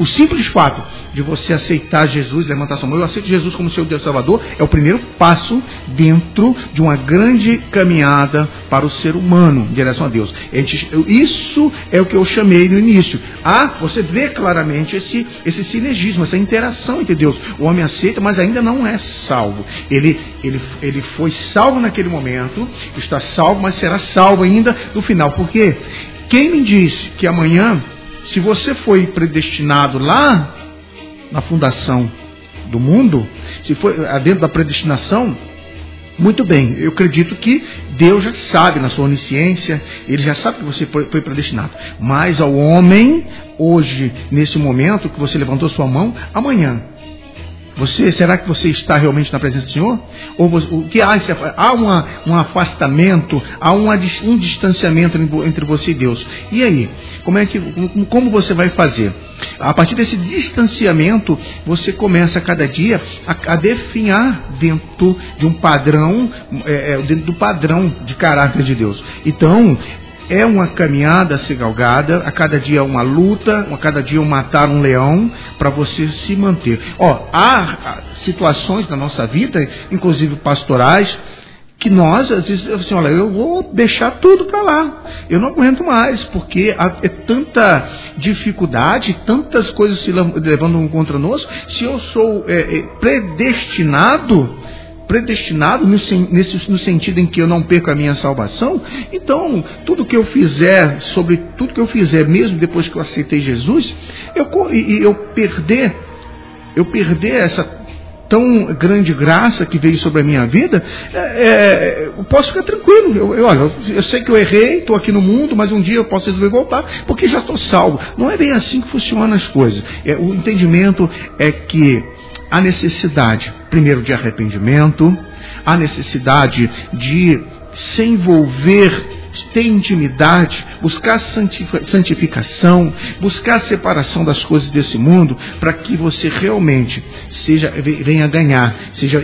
O simples fato de você aceitar Jesus, levantar sua mão, eu aceito Jesus como seu Deus Salvador, é o primeiro passo dentro de uma grande caminhada para o ser humano em direção a Deus. Isso é o que eu chamei no início. Ah, você vê claramente esse, esse sinergismo, essa interação entre Deus. O homem aceita, mas ainda não é salvo. Ele, ele, ele foi salvo naquele momento, está salvo, mas será salvo ainda no final. Por quê? Quem me diz que amanhã se você foi predestinado lá na fundação do mundo, se foi dentro da predestinação, muito bem, eu acredito que Deus já sabe na sua onisciência, Ele já sabe que você foi predestinado. Mas ao homem, hoje, nesse momento que você levantou sua mão, amanhã, Você, será que você está realmente na presença do Senhor? Ou você, o que há? Há uma, um afastamento, há uma, um distanciamento entre você e Deus. E aí? Como é que, como você vai fazer? A partir desse distanciamento, você começa cada dia a, a definhar dentro de um padrão, é, é, dentro do padrão de caráter de Deus. Então, é uma caminhada a ser galgada, a cada dia uma luta, a cada dia um matar um leão para você se manter. Ó, há situações na nossa vida, inclusive pastorais, que nós, às vezes, assim, olha, eu vou deixar tudo para lá. Eu não aguento mais, porque é tanta dificuldade, tantas coisas se levando contra nós. Se eu sou é, é, predestinado, predestinado no, nesse, no sentido em que eu não perco a minha salvação, então tudo que eu fizer, sobre tudo que eu fizer, mesmo depois que eu aceitei Jesus, eu, e eu perder, eu perder essa tão grande graça que veio sobre a minha vida, é, é, eu posso ficar tranquilo. Eu, eu, olha, eu sei que eu errei, estou aqui no mundo, mas um dia eu posso resolver voltar, porque já estou salvo. Não é bem assim que funcionam as coisas. É, o entendimento é que há necessidade, primeiro, de arrependimento, há necessidade de se envolver ter intimidade, buscar santificação, buscar separação das coisas desse mundo, para que você realmente seja venha ganhar, seja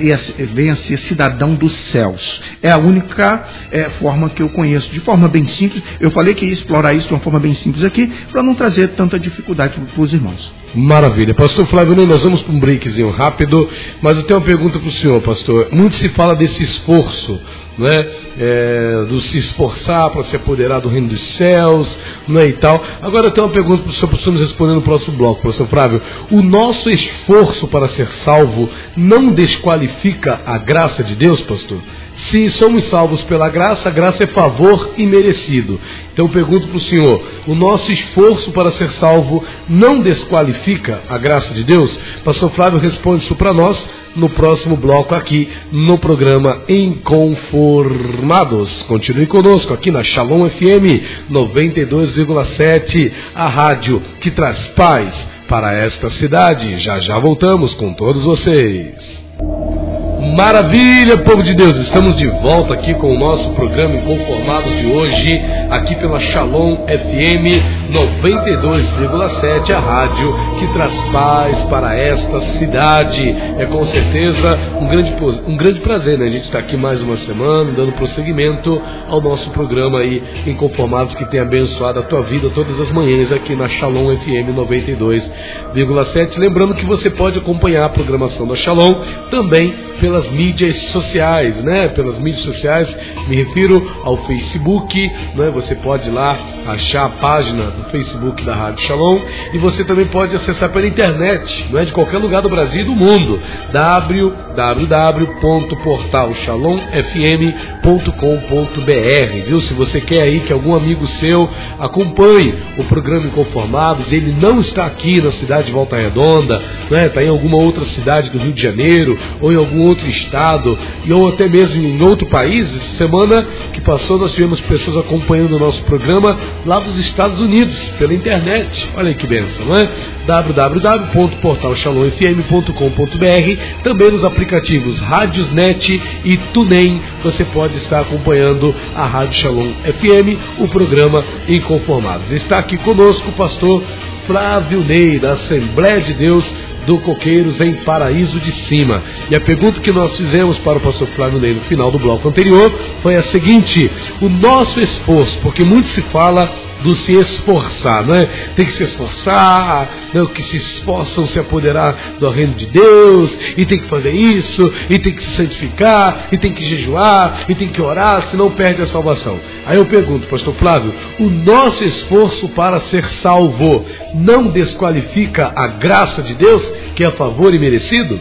venha ser cidadão dos céus. É a única é, forma que eu conheço, de forma bem simples. Eu falei que ia explorar isso de uma forma bem simples aqui, para não trazer tanta dificuldade para os irmãos.
Maravilha. Pastor Flávio, nós vamos para um breakzinho rápido, mas eu tenho uma pergunta para o senhor, pastor. Muito se fala desse esforço né, é, do se esforçar para se apoderar do reino dos céus, né, e tal. Agora eu tenho uma pergunta para o senhor, para o senhor nos responder no próximo bloco, professor Flávio. O nosso esforço para ser salvo não desqualifica a graça de Deus, pastor? Se somos salvos pela graça, graça é favor imerecido. Então eu pergunto para o senhor: o nosso esforço para ser salvo não desqualifica a graça de Deus? Pastor Flávio responde isso para nós no próximo bloco aqui no programa Inconformados. Continue conosco aqui na Shalom FM 92,7, a rádio que traz paz para esta cidade. Já já voltamos com todos vocês. Maravilha, povo de Deus! Estamos de volta aqui com o nosso programa Inconformados de hoje, aqui pela Shalom FM 92,7, a rádio que traz paz para esta cidade. É com certeza um grande, um grande prazer, né? A gente está aqui mais uma semana, dando prosseguimento ao nosso programa aí, Inconformados, que tem abençoado a tua vida todas as manhãs aqui na Shalom FM 92,7. Lembrando que você pode acompanhar a programação da Shalom também pelas mídias sociais, né? Pelas mídias sociais, me refiro ao Facebook, né? Você pode ir lá achar a página do Facebook da Rádio Shalom e você também pode acessar pela internet, não é de qualquer lugar do Brasil e do mundo, www.portalshalomfm.com.br, viu? Se você quer aí que algum amigo seu acompanhe o programa Inconformados, ele não está aqui na cidade de Volta Redonda, né? Está em alguma outra cidade do Rio de Janeiro ou em algum outro estado ou até mesmo em outro país. Essa semana que passou nós tivemos pessoas acompanhando o nosso programa lá dos Estados Unidos pela internet. Olha que benção, não é? www.portalshalomfm.com.br Também nos aplicativos Rádiosnet e TuneIn você pode estar acompanhando a Rádio Shalom FM, o programa Inconformados. Está aqui conosco o pastor Flávio Ney, da Assembleia de Deus do Coqueiros em Paraíso de Cima. E a pergunta que nós fizemos para o pastor Flávio Ney no final do bloco anterior foi a seguinte: o nosso esforço, porque muito se fala do se esforçar, não é? Tem que se esforçar, não, que se esforçam se apoderar do reino de Deus, e tem que fazer isso, e tem que se santificar, e tem que jejuar, e tem que orar, senão perde a salvação. Aí eu pergunto, pastor Flávio, o nosso esforço para ser salvo não desqualifica a graça de Deus, que é a favor e merecido?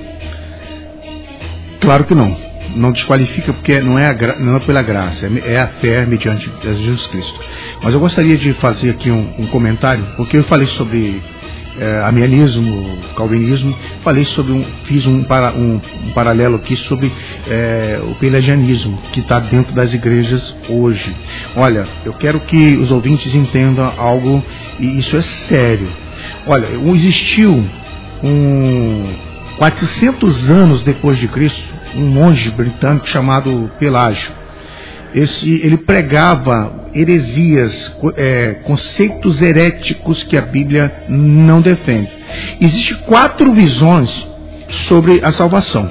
Claro que não não desqualifica porque não é, a, não é pela graça, é, é a fé mediante Jesus Cristo. Mas eu gostaria de fazer aqui um, um comentário, porque eu falei sobre é, amianismo, calvinismo, falei sobre um, fiz um, para, um, um paralelo aqui sobre é, o pelagianismo que está dentro das igrejas hoje. Olha, eu quero que os ouvintes entendam algo e isso é sério. Olha, existiu um, 400 anos depois de Cristo, um monge britânico chamado Pelágio, esse, ele pregava heresias, é, conceitos heréticos que a Bíblia não defende. Existem quatro visões sobre a salvação.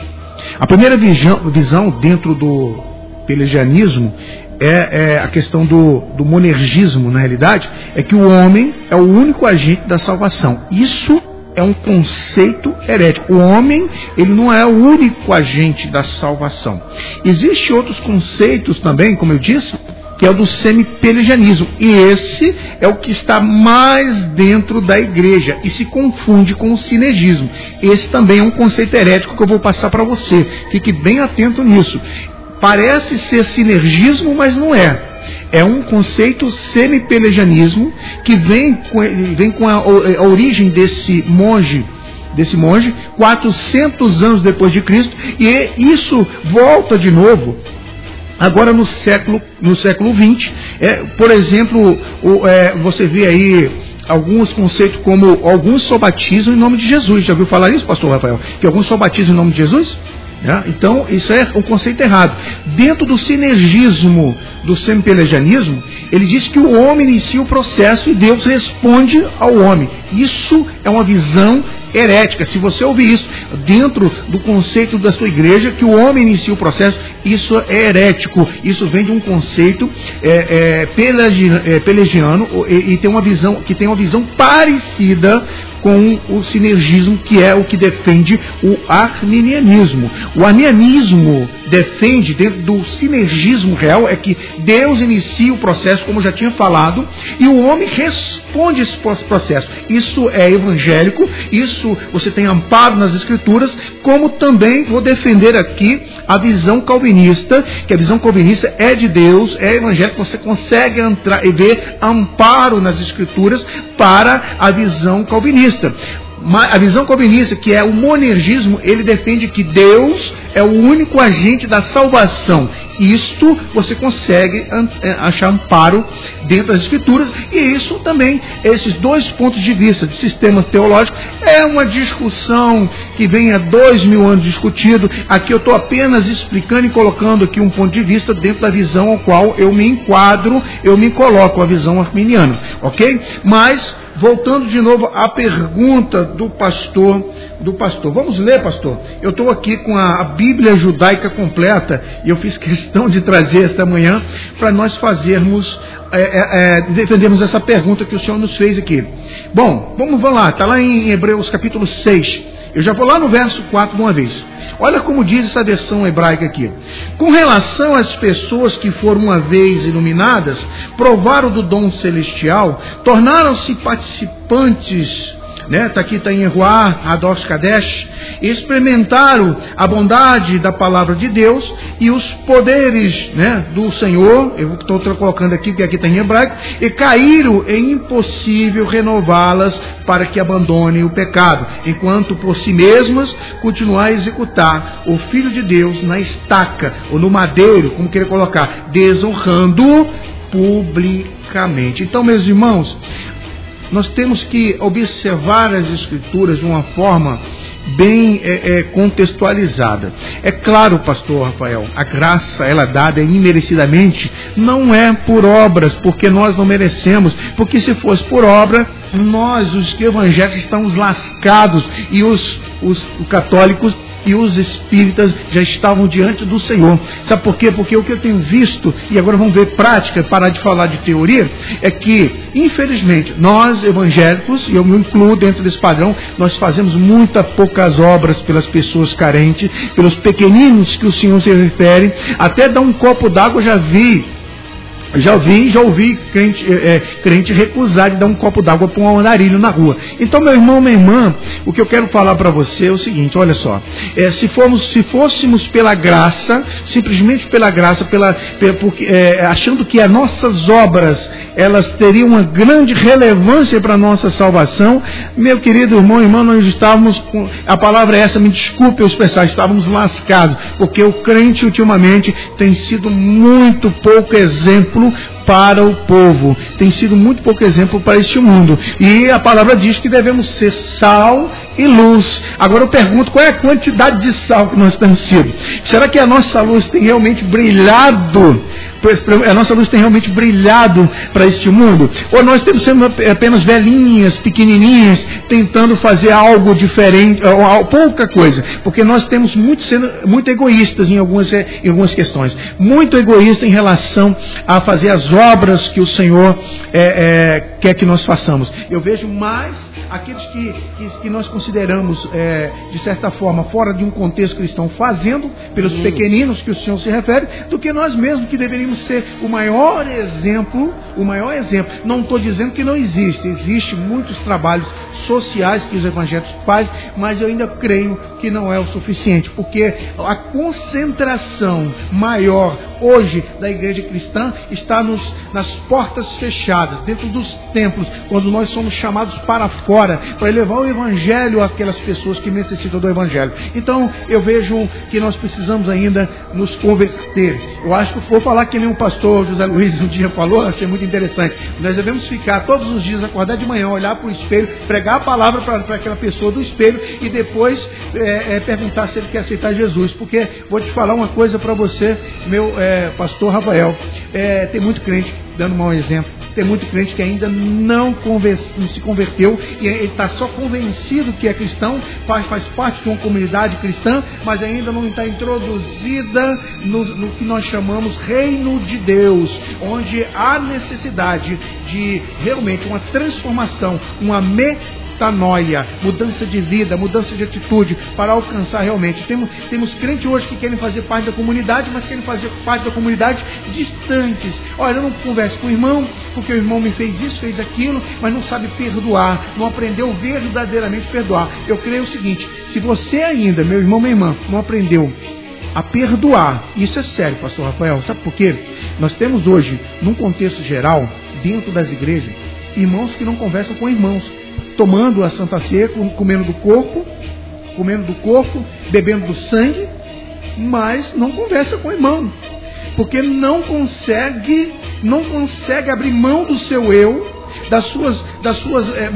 A primeira visão, visão dentro do pelagianismo é, é, a questão do, do monergismo, na realidade, é que o homem é o único agente da salvação. Isso é um conceito herético. O homem, ele não é o único agente da salvação. Existem outros conceitos também, como eu disse, que é o do semipelagianismo. E esse é o que está mais dentro da igreja e se confunde com o sinergismo. Esse também é um conceito herético que eu vou passar para você. Fique bem atento nisso. Parece ser sinergismo, mas não é. É um conceito semipelagianismo que vem com, vem com a, a origem desse monge desse monge, 400 anos depois de Cristo, e isso volta de novo agora no século no século 20 é, por exemplo o, é, você vê aí alguns conceitos como alguns só batizam em nome de Jesus. Já viu falar isso pastor Rafael? Que alguns só batizam em nome de Jesus né? Então, isso é um conceito errado. Dentro do sinergismo do semipelagianismo, ele diz que o homem inicia o processo e Deus responde ao homem. Isso é uma visão herética. Se você ouvir isso dentro do conceito da sua igreja, que o homem inicia o processo, isso é herético. Isso vem de um conceito é, é, é pelagiano e, e, tem uma visão que tem uma visão parecida com o sinergismo, que é o que defende o arminianismo. O arminianismo defende, dentro do sinergismo real, é que Deus inicia o processo, como já tinha falado, e o homem responde esse processo. Isso é evangélico, isso você tem amparo nas Escrituras, como também vou defender aqui a visão calvinista, que a visão calvinista é de Deus, é evangélico, você consegue entrar e ver amparo nas Escrituras para a visão calvinista a visão calvinista, que é o monergismo, ele defende que Deus é o único agente da salvação. Isto você consegue é, achar amparo dentro das escrituras, e isso também, esses dois pontos de vista de sistemas teológicos, é uma discussão que vem há dois mil anos discutido. Aqui eu estou apenas explicando e colocando aqui um ponto de vista dentro da visão ao qual eu me enquadro, eu me coloco, a visão arminiana, ok? Mas voltando de novo à pergunta do pastor, do pastor. Vamos ler, pastor? Eu estou aqui com a, Bíblia judaica completa e eu fiz questão de trazer esta manhã para nós fazermos, é, é, é, defendermos essa pergunta que o Senhor nos fez aqui. Bom, vamos, lá, está lá em Hebreus capítulo 6. Eu já vou lá no verso 4 de uma vez. Olha como diz essa versão hebraica aqui. Com relação às pessoas que foram uma vez iluminadas, provaram do dom celestial, tornaram-se participantes né? Tá aqui está em Eruá, Ados Kadesh, experimentaram a bondade da palavra de Deus e os poderes, né, do Senhor. Eu estou colocando aqui porque aqui está em hebraico e caíram em impossível renová-las para que abandonem o pecado, enquanto por si mesmas continuar a executar o Filho de Deus na estaca ou no madeiro, como querer colocar, desonrando publicamente. Então, meus irmãos, nós temos que observar as Escrituras de uma forma bem é, é, contextualizada. É claro, pastor Rafael, a graça, ela é dada imerecidamente, não é por obras, porque nós não merecemos, porque se fosse por obra, nós, os evangélicos, estamos lascados. E os, os, os católicos e os espíritas já estavam diante do Senhor. Sabe por quê? Porque o que eu tenho visto, e agora vamos ver prática, parar de falar de teoria, é que, infelizmente, nós evangélicos, e eu me incluo dentro desse padrão, nós fazemos muitas poucas obras pelas pessoas carentes, pelos pequeninos que o Senhor se refere. Até dar um copo d'água já vi já ouvi, já ouvi crente, é, crente recusar de dar um copo d'água para um andarilho na rua. Então, meu irmão, minha irmã, o que eu quero falar para você é o seguinte: olha só, é, se, formos, se fôssemos pela graça, simplesmente pela graça, pela, pela porque, é, achando que as nossas obras elas teriam uma grande relevância para a nossa salvação, meu querido irmão e irmã, nós estávamos com, a palavra é essa, me desculpe eu expressar, estávamos lascados, porque o crente ultimamente tem sido muito pouco exemplo para o povo. Tem sido muito pouco exemplo para este mundo. E a palavra diz que devemos ser sal e luz. Agora eu pergunto, qual é a quantidade de sal que nós temos sido? Será que a nossa luz tem realmente brilhado a nossa luz tem realmente brilhado para este mundo? Ou nós temos sendo apenas velhinhas, pequenininhas, tentando fazer algo diferente, ou pouca coisa? Porque nós temos muito sendo muito egoístas em algumas, em algumas questões, muito egoísta em relação a fazer as obras que o Senhor é, é, quer que nós façamos. Eu vejo mais aqueles que, que, que nós consideramos, é, de certa forma, fora de um contexto cristão, fazendo pelos pequeninos que o Senhor se refere, do que nós mesmos que deveríamos ser o maior exemplo, o maior exemplo. Não estou dizendo que não existe, existe muitos trabalhos sociais que os evangelhos fazem, mas eu ainda creio que não é o suficiente, porque a concentração maior hoje da igreja cristã está nos, nas portas fechadas, dentro dos templos, quando nós somos chamados para fora, para levar o evangelho àquelas pessoas que necessitam do evangelho. Então, eu vejo que nós precisamos ainda nos converter. Eu acho que vou falar que o pastor José Luiz um dia falou, achei muito interessante. Nós devemos ficar todos os dias, acordar de manhã, olhar para o espelho, pregar a palavra para aquela pessoa do espelho e depois é, é, perguntar se ele quer aceitar Jesus. Porque vou te falar uma coisa para você, meu é, pastor Rafael. É, tem muito crente, dando um mau exemplo, tem muito crente que ainda não, não se converteu e ele está só convencido que é cristão, faz, faz parte de uma comunidade cristã, mas ainda não está introduzida no, no que nós chamamos reino de Deus, onde há necessidade de realmente uma transformação, uma me metanoia, mudança de vida, mudança de atitude, para alcançar realmente. Temos, temos crentes hoje que querem fazer parte da comunidade, mas querem fazer parte da comunidade distantes. Olha, eu não converso com o irmão, porque o irmão me fez isso, fez aquilo, mas não sabe perdoar, não aprendeu verdadeiramente perdoar. Eu creio o seguinte: se você ainda, meu irmão, minha irmã, não aprendeu a perdoar, isso é sério, pastor Rafael, sabe por quê? Nós temos hoje, num contexto geral, dentro das igrejas, irmãos que não conversam com irmãos tomando a Santa Ceia, comendo do corpo, comendo do corpo, bebendo do sangue, mas não conversa com o irmão, porque não consegue, não consegue abrir mão do seu eu, das suas, das suas é,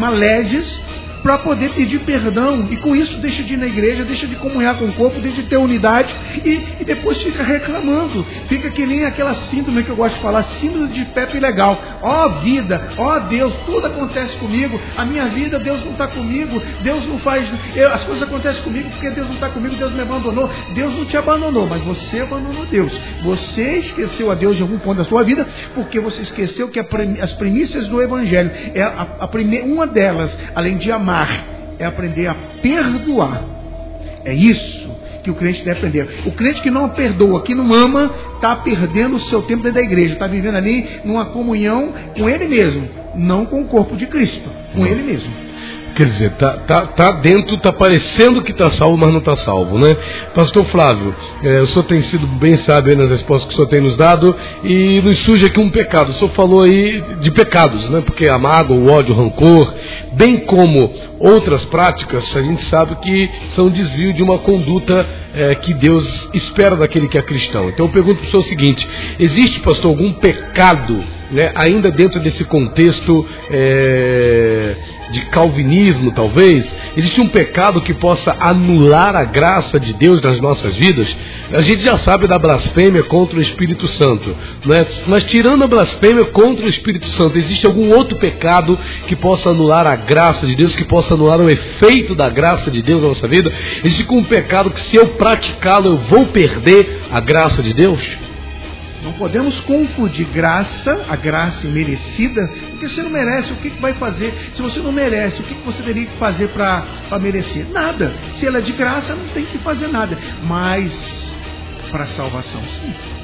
para poder pedir perdão. E com isso deixa de ir na igreja, deixa de comunhar com o corpo, deixa de ter unidade e, e depois fica reclamando. Fica que nem aquela síndrome que eu gosto de falar, síndrome de Pepe legal. Ó oh, vida, ó oh, Deus, tudo acontece comigo. A minha vida, Deus não está comigo, Deus não faz. Eu, as coisas acontecem comigo porque Deus não está comigo, Deus me abandonou. Deus não te abandonou, mas você abandonou Deus. Você esqueceu a Deus em algum ponto da sua vida, porque você esqueceu que as premissas do Evangelho é a, a primeira, uma delas, além de amar amar, é aprender a perdoar. É isso que o crente deve aprender. O crente que não perdoa, que não ama, está perdendo o seu tempo dentro da igreja, está vivendo ali numa comunhão com ele mesmo, não com o corpo de Cristo, com ele mesmo.
Quer dizer, tá, tá, tá dentro, tá parecendo que está salvo, mas não está salvo, né? Pastor Flávio, é, o senhor tem sido bem sábio nas respostas que o senhor tem nos dado e nos surge aqui um pecado. O senhor falou aí de pecados, né? Porque a mágoa, o ódio, o rancor, bem como outras práticas, a gente sabe que são desvio de uma conduta é, que Deus espera daquele que é cristão. Então eu pergunto para o senhor o seguinte: existe, pastor, algum pecado né, ainda dentro desse contexto é, de calvinismo, talvez, existe um pecado que possa anular a graça de Deus nas nossas vidas? A gente já sabe da blasfêmia contra o Espírito Santo, né? mas tirando a blasfêmia contra o Espírito Santo, existe algum outro pecado que possa anular a graça de Deus, que possa anular o efeito da graça de Deus na nossa vida? Existe um pecado que, se eu praticá-lo, eu vou perder a graça de Deus?
Não podemos confundir graça, a graça merecida, porque você não merece, o que, vai fazer? Se você não merece, o que, que você teria que fazer para merecer? Nada. Se ela é de graça, não tem que fazer nada. Mas para salvação, sim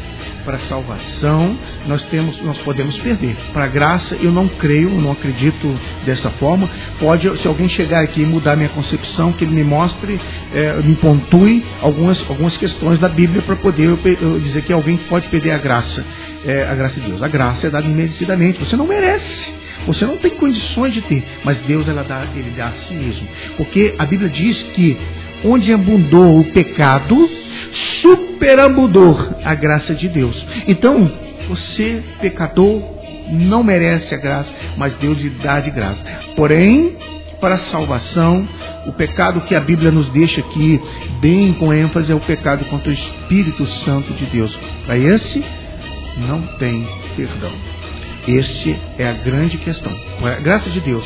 para salvação, nós temos, nós podemos perder. Para graça, eu não creio, não acredito dessa forma. Pode, se alguém chegar aqui e mudar minha concepção, que ele me mostre, é, me pontue algumas, algumas questões da Bíblia para poder eu, eu dizer que alguém pode perder a graça, é, a graça de Deus. A graça é dada imerecidamente. Você não merece. Você não tem condições de ter, mas Deus ela dá, ele dá a si mesmo. Porque a Bíblia diz que onde abundou o pecado, superabundou a graça de Deus. Então, você, pecador, não merece a graça, mas Deus lhe dá de graça. Porém, para a salvação, o pecado que a Bíblia nos deixa aqui bem com ênfase é o pecado contra o Espírito Santo de Deus. Para esse, não tem perdão. Este é a grande questão. A graça de Deus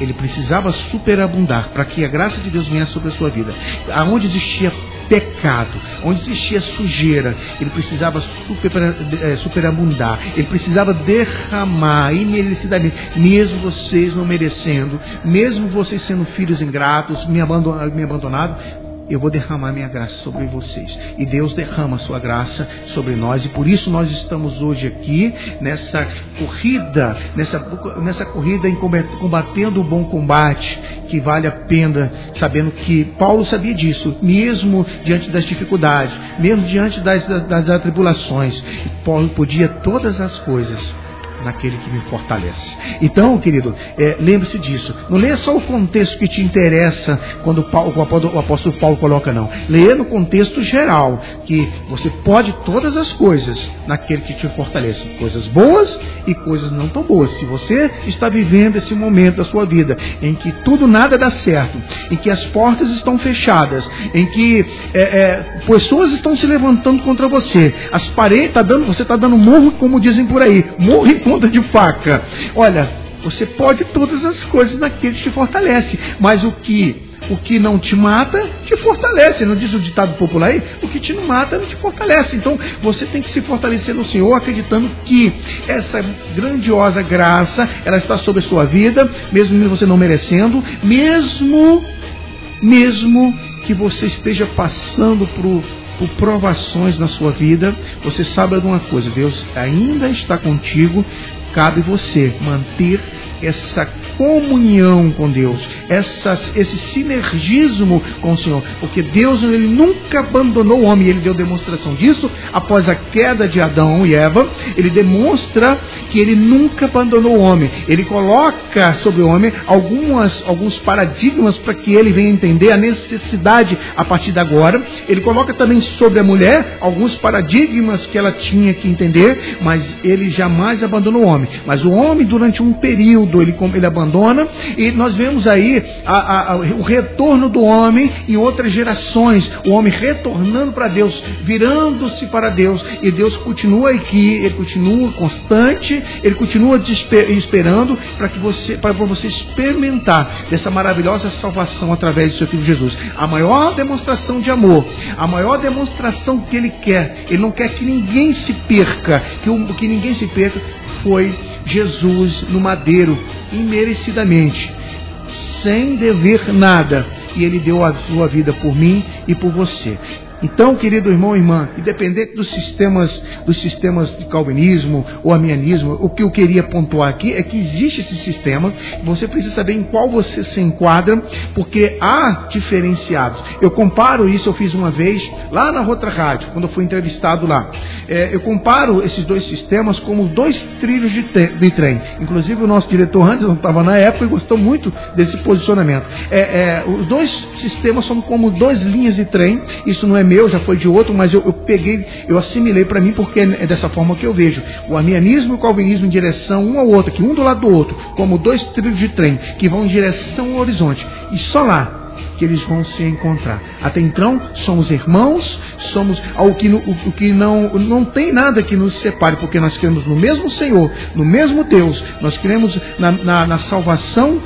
ele precisava superabundar para que a graça de Deus viesse sobre a sua vida. Aonde existia pecado, onde existia sujeira, ele precisava super, é, superabundar, ele precisava derramar imerecidamente, mesmo vocês não merecendo, mesmo vocês sendo filhos ingratos, me abandonado, eu vou derramar minha graça sobre vocês. E Deus derrama a sua graça sobre nós, e por isso nós estamos hoje aqui nessa corrida, nessa, nessa corrida em combatendo o bom combate, que vale a pena, sabendo que Paulo sabia disso, mesmo diante das dificuldades, mesmo diante das, das, das atribulações. Paulo podia todas as coisas naquele que me fortalece. Então, querido, é, lembre-se disso. Não leia só o contexto que te interessa quando Paulo, o apóstolo Paulo coloca, não. Leia no contexto geral, que você pode todas as coisas naquele que te fortalece. Coisas boas e coisas não tão boas. Se você está vivendo esse momento da sua vida em que tudo nada dá certo, em que as portas estão fechadas, em que é, é, pessoas estão se levantando contra você, as paredes, tá dando, você está dando morro, como dizem por aí, morro ponta de faca. Olha, você pode todas as coisas naquele que te fortalece, mas o que o que não te mata te fortalece. Não diz o ditado popular aí? O que te não mata não te fortalece. Então você tem que se fortalecer no Senhor, acreditando que essa grandiosa graça ela está sobre a sua vida, mesmo você não merecendo, mesmo mesmo que você esteja passando por por provações na sua vida, você sabe de uma coisa: Deus ainda está contigo, cabe você manter essa comunhão com Deus, essa, esse sinergismo com o Senhor, porque Deus ele nunca abandonou o homem, ele deu demonstração disso após a queda de Adão e Eva, ele demonstra que ele nunca abandonou o homem, ele coloca sobre o homem algumas, alguns paradigmas para que ele venha entender a necessidade a partir de agora, ele coloca também sobre a mulher alguns paradigmas que ela tinha que entender, mas ele jamais abandonou o homem, mas o homem durante um período ele, ele abandona, e nós vemos aí a, a, o retorno do homem em outras gerações, o homem retornando para Deus, virando-se para Deus, e Deus continua aqui, ele continua constante, ele continua esperando para que você, para você experimentar dessa maravilhosa salvação através do seu Filho Jesus. A maior demonstração de amor, a maior demonstração que ele quer, ele não quer que ninguém se perca, que, que ninguém se perca, foi Jesus no madeiro, imerecidamente, sem dever nada, e ele deu a sua vida por mim e por você. Então, querido irmão e irmã, independente dos sistemas, dos sistemas de calvinismo ou amianismo, o que eu queria pontuar aqui é que existe esses sistemas, você precisa saber em qual você se enquadra, porque há diferenciados. Eu comparo isso, eu fiz uma vez lá na outra rádio, quando eu fui entrevistado lá. É, eu comparo esses dois sistemas como dois trilhos de, de trem. Inclusive o nosso diretor Anderson estava na época e gostou muito desse posicionamento. É, é, os dois sistemas são como duas linhas de trem, isso não é meu, já foi de outro, mas eu, eu peguei, eu assimilei para mim porque é dessa forma que eu vejo. O arminianismo e o calvinismo em direção um ao outro, que um do lado do outro, como dois trilhos de trem que vão em direção ao horizonte. E só lá que eles vão se encontrar. Até então, somos irmãos, somos o que, o, que não, não tem nada que nos separe, porque nós cremos no mesmo Senhor, no mesmo Deus, nós cremos na, na, na salvação,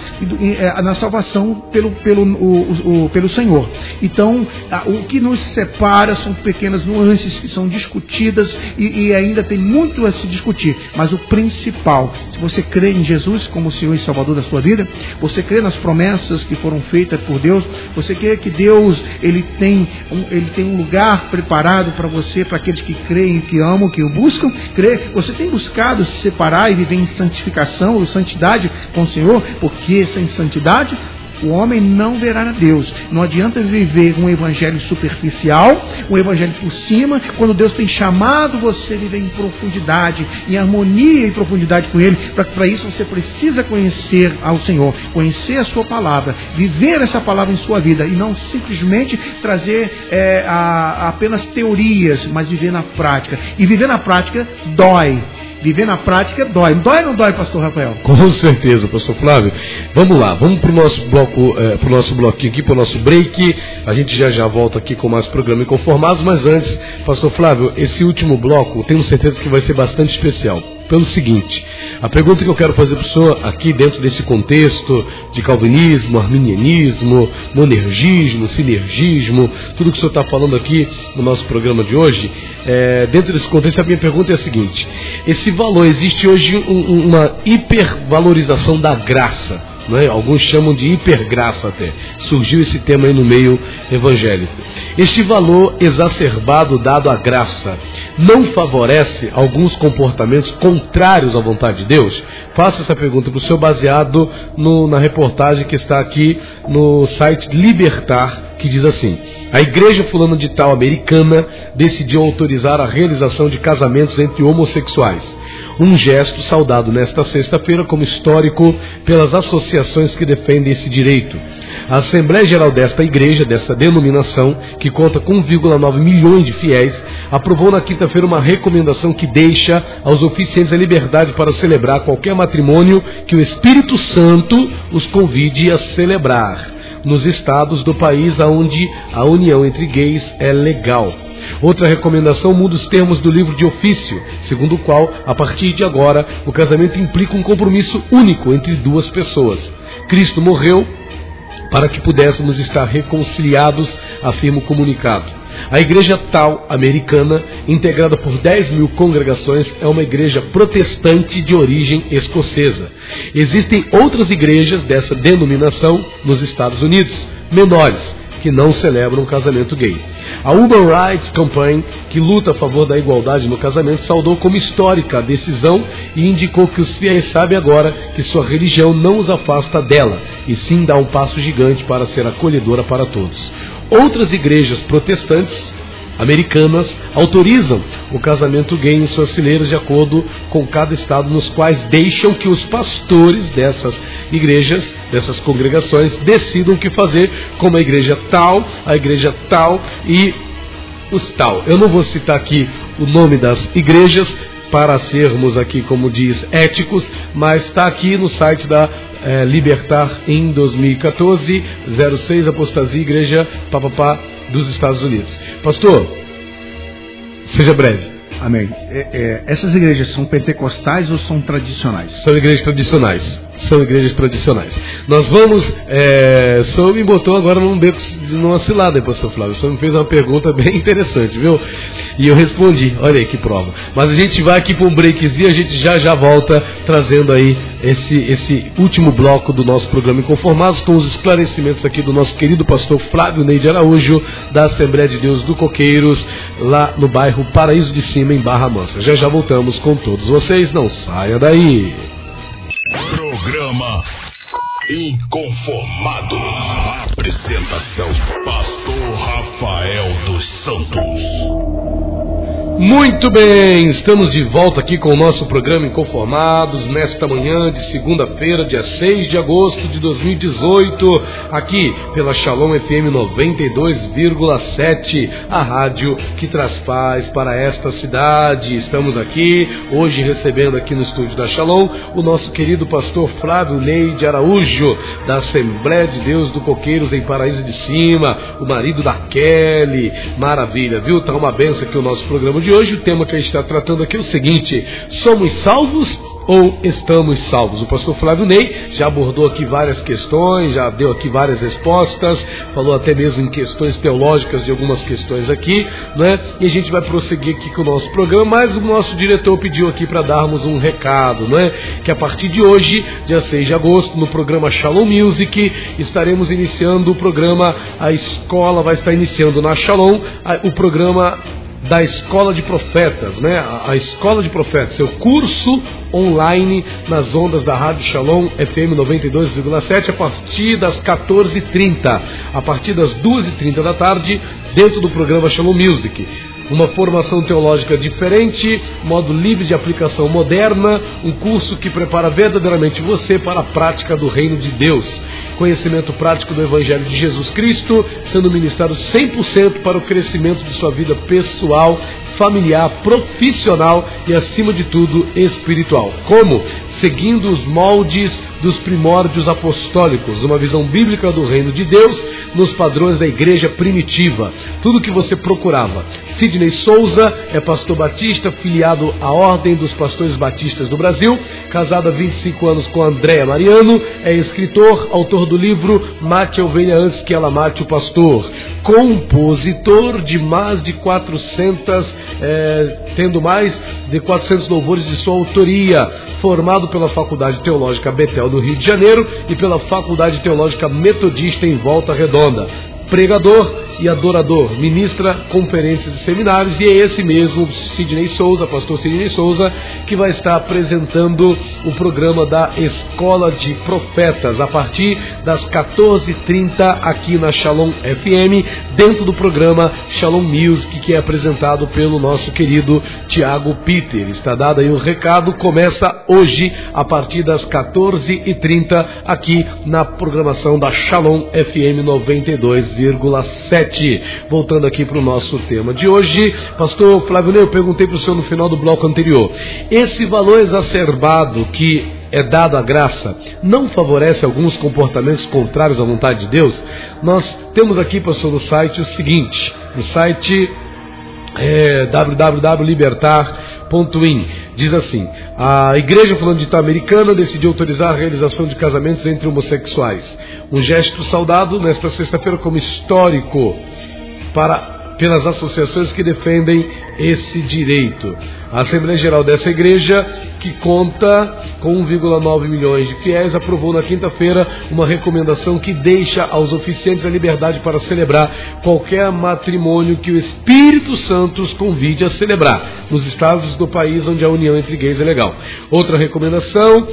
é, na salvação pelo, pelo, o, o, pelo Senhor. Então, o que nos separa são pequenas nuances que são discutidas e, e ainda tem muito a se discutir. Mas o principal, se você crê em Jesus como Senhor e Salvador da sua vida, você crê nas promessas que foram feitas por Deus, você quer que Deus ele tem um, ele tem um lugar preparado para você, para aqueles que creem, que amam, que o buscam? Crê. Você tem buscado se separar e viver em santificação ou santidade com o Senhor? Porque sem santidade o homem não verá a Deus. Não adianta viver um evangelho superficial, um evangelho por cima, quando Deus tem chamado você a viver em profundidade, em harmonia e profundidade com Ele. Para isso você precisa conhecer ao Senhor, conhecer a Sua palavra, viver essa palavra em sua vida e não simplesmente trazer é, a, apenas teorias, mas viver na prática. E viver na prática dói viver na prática dói. Dói ou não dói, pastor Rafael?
Com certeza, pastor Flávio. Vamos lá, vamos para o nosso bloco, é, pro nosso bloquinho aqui, para o nosso break. A gente já já volta aqui com mais programa Inconformados, mas antes, pastor Flávio, esse último bloco, tenho certeza que vai ser bastante especial pelo seguinte: a pergunta que eu quero fazer para o senhor aqui dentro desse contexto de calvinismo, arminianismo, monergismo, sinergismo, tudo que o senhor está falando aqui no nosso programa de hoje, é, dentro desse contexto a minha pergunta é a seguinte: esse valor existe hoje um, uma hipervalorização da graça? É? alguns chamam de hipergraça até. Surgiu esse tema aí no meio evangélico. Este valor exacerbado dado à graça não favorece alguns comportamentos contrários à vontade de Deus? Faço essa pergunta para o senhor baseado no, na reportagem que está aqui no site Libertar, que diz assim: A igreja fulana de tal americana decidiu autorizar a realização de casamentos entre homossexuais um gesto saudado nesta sexta-feira como histórico pelas associações que defendem esse direito. A Assembleia Geral desta igreja, desta denominação, que conta com 1,9 milhões de fiéis, aprovou na quinta-feira uma recomendação que deixa aos oficiantes a liberdade para celebrar qualquer matrimônio que o Espírito Santo os convide a celebrar nos estados do país onde a união entre gays é legal. Outra recomendação muda os termos do livro de ofício, segundo o qual, a partir de agora, o casamento implica um compromisso único entre duas pessoas. Cristo morreu para que pudéssemos estar reconciliados, afirma o comunicado. A igreja tal americana, integrada por 10 mil congregações, é uma igreja protestante de origem escocesa. Existem outras igrejas dessa denominação nos Estados Unidos, menores, que não celebram um casamento gay. A Human Rights Campaign, que luta a favor da igualdade no casamento, saudou como histórica a decisão e indicou que os fiéis sabem agora que sua religião não os afasta dela, e sim dá um passo gigante para ser acolhedora para todos. Outras igrejas protestantes americanas autorizam o casamento gay em suas fileiras de acordo com cada estado, nos quais deixam que os pastores dessas igrejas, dessas congregações, decidam o que fazer, como a igreja tal, a igreja tal e os tal. Eu não vou citar aqui o nome das igrejas para sermos aqui, como diz, éticos, mas está aqui no site da é, Libertar em 2014, 06 Apostasia Igreja Papapá dos Estados Unidos. Pastor, seja breve.
Amém. É, é, essas igrejas são pentecostais ou são tradicionais?
São igrejas tradicionais são igrejas tradicionais. Nós vamos. É, o senhor me botou agora num beco, numa cilada, pastor Flávio. O senhor me fez uma pergunta bem interessante, viu? E eu respondi. Olha aí que prova. Mas a gente vai aqui para um breakzinho, a gente já já volta trazendo aí esse, esse último bloco do nosso programa Inconformados com os esclarecimentos aqui do nosso querido pastor Flávio Neide Araújo, da Assembleia de Deus do Coqueiros, lá no bairro Paraíso de Cima, em Barra Mansa. Já já voltamos com todos vocês, não saia daí.
Programa Inconformados. Apresentação: Pastor Rafael dos Santos.
Muito bem, estamos de volta aqui com o nosso programa Inconformados nesta manhã de segunda-feira, dia 6 de agosto de 2018, aqui pela Shalom FM 92,7, a rádio que traz paz para esta cidade. Estamos aqui hoje recebendo aqui no estúdio da Shalom o nosso querido pastor Flávio Ney de Araújo, da Assembleia de Deus do Coqueiros em Paraíso de Cima, o marido da Kelly. Maravilha, viu? Tá uma benção aqui o nosso programa de hoje, o tema que a gente está tratando aqui é o seguinte: somos salvos ou estamos salvos? O pastor Flávio Ney já abordou aqui várias questões, já deu aqui várias respostas, falou até mesmo em questões teológicas de algumas questões aqui, né? E a gente vai prosseguir aqui com o nosso programa, mas o nosso diretor pediu aqui para darmos um recado, né? Que a partir de hoje, dia 6 de agosto, no programa Shalom Music, estaremos iniciando o programa, a escola vai estar iniciando na Shalom, o programa da Escola de Profetas, né? A, Escola de Profetas, seu curso online nas ondas da Rádio Shalom FM 92,7 a partir das 14h30, a partir das 2h30 da tarde, dentro do programa Shalom Music. uma formação teológica diferente, modo livre de aplicação moderna, um curso que prepara verdadeiramente você para a prática do reino de Deus. Conhecimento prático do Evangelho de Jesus Cristo, sendo ministrado 100% para o crescimento de sua vida pessoal, familiar, profissional e, acima de tudo, espiritual. Como? Seguindo os moldes dos primórdios apostólicos, uma visão bíblica do reino de Deus nos padrões da igreja primitiva. Tudo que você procurava. Sidney Souza é pastor batista, filiado à Ordem dos Pastores Batistas do Brasil, casado há 25 anos com Andréa Mariano, é escritor, autor do livro Mate a Ovelha Antes que Ela Mate o Pastor, compositor de mais de 400, é, tendo mais de 400 louvores de sua autoria, formado pela Faculdade Teológica Betel do Rio de Janeiro e pela Faculdade Teológica Metodista em Volta Redonda. Pregador, e adorador, ministra conferências e seminários, e é esse mesmo Sidney Souza, pastor Sidney Souza, que vai estar apresentando o programa da Escola de Profetas a partir das 14h30 aqui na Shalom FM, dentro do programa Shalom Music, que é apresentado pelo nosso querido Tiago Peter. Está dado aí o recado, começa hoje a partir das 14h30 aqui na programação da Shalom FM 92,7. 7. Voltando aqui para o nosso tema de hoje, Pastor Flávio Ney, eu perguntei para o senhor no final do bloco anterior: esse valor exacerbado que é dado à graça não favorece alguns comportamentos contrários à vontade de Deus? Nós temos aqui, pastor, no site o seguinte: no site é, www.libertar.in. Diz assim: a Igreja Fulano Americana decidiu autorizar a realização de casamentos entre homossexuais. Um gesto saudado nesta sexta-feira como histórico para pelas associações que defendem esse direito. A Assembleia Geral dessa igreja, que conta com 1,9 milhões de fiéis, aprovou na quinta-feira uma recomendação que deixa aos oficiantes a liberdade para celebrar qualquer matrimônio que o Espírito Santo os convide a celebrar, nos estados do país onde a união entre gays é legal. Outra recomendação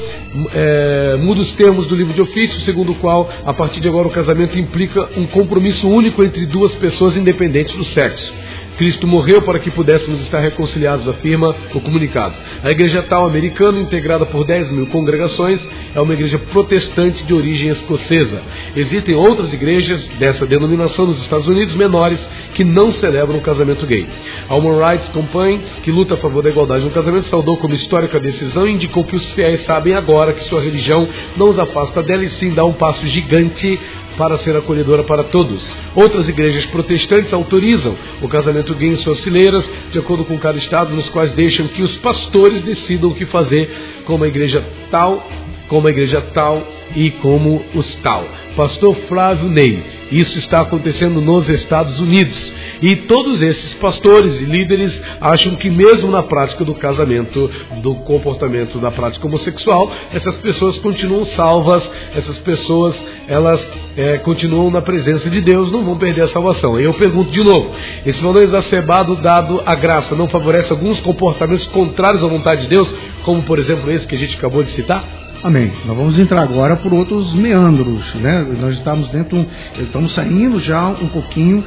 é, muda os termos do livro de ofício, segundo o qual, a partir de agora, o casamento implica um compromisso único entre duas pessoas independentes do sexo. Cristo morreu para que pudéssemos estar reconciliados, afirma o comunicado. A Igreja Tal Americana, integrada por 10 mil congregações, é uma igreja protestante de origem escocesa. Existem outras igrejas dessa denominação nos Estados Unidos, menores, que não celebram o casamento gay. A Human Rights Campaign, que luta a favor da igualdade no casamento, saudou como histórica decisão e indicou que os fiéis sabem agora que sua religião não os afasta dela e sim dá um passo gigante para ser acolhedora para todos. Outras igrejas protestantes autorizam o casamento gay em suas fileiras, de acordo com cada estado, nos quais deixam que os pastores decidam o que fazer, como a igreja tal, como a igreja tal e como os tal. Pastor Flávio Ney, isso está acontecendo nos Estados Unidos. E todos esses pastores e líderes acham que, mesmo na prática do casamento, do comportamento da prática homossexual, essas pessoas continuam salvas, essas pessoas elas é, continuam na presença de Deus, não vão perder a salvação. E eu pergunto de novo: esse valor exacerbado dado à graça não favorece alguns comportamentos contrários à vontade de Deus, como por exemplo esse que a gente acabou de citar?
Amém. Nós vamos entrar agora por outros meandros, né? Nós estamos dentro, estamos saindo já um pouquinho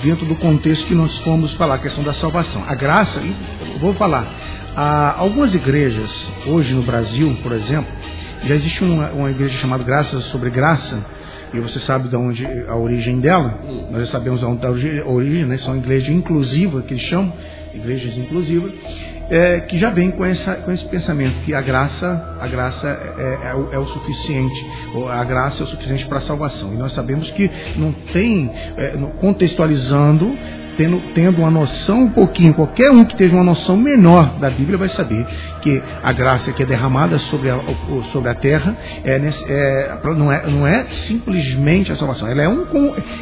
dentro do contexto que nós fomos falar, a questão da salvação. A graça, vou falar, há algumas igrejas hoje no Brasil, por exemplo, já existe uma, uma igreja chamada Graça sobre Graça, e você sabe de onde a origem dela, nós já sabemos de onde a origem, né? São igrejas inclusivas que eles chamam, igrejas inclusivas é, que já vem com, essa, com esse pensamento que a graça, a graça é, é, o, é o, suficiente, a graça é o suficiente para a salvação. E nós sabemos que não tem, é, contextualizando, tendo, tendo uma noção um pouquinho, qualquer um que tenha uma noção menor da Bíblia vai saber que a graça que é derramada sobre a, sobre a terra é, é, não, é, não é simplesmente a salvação, ela é um,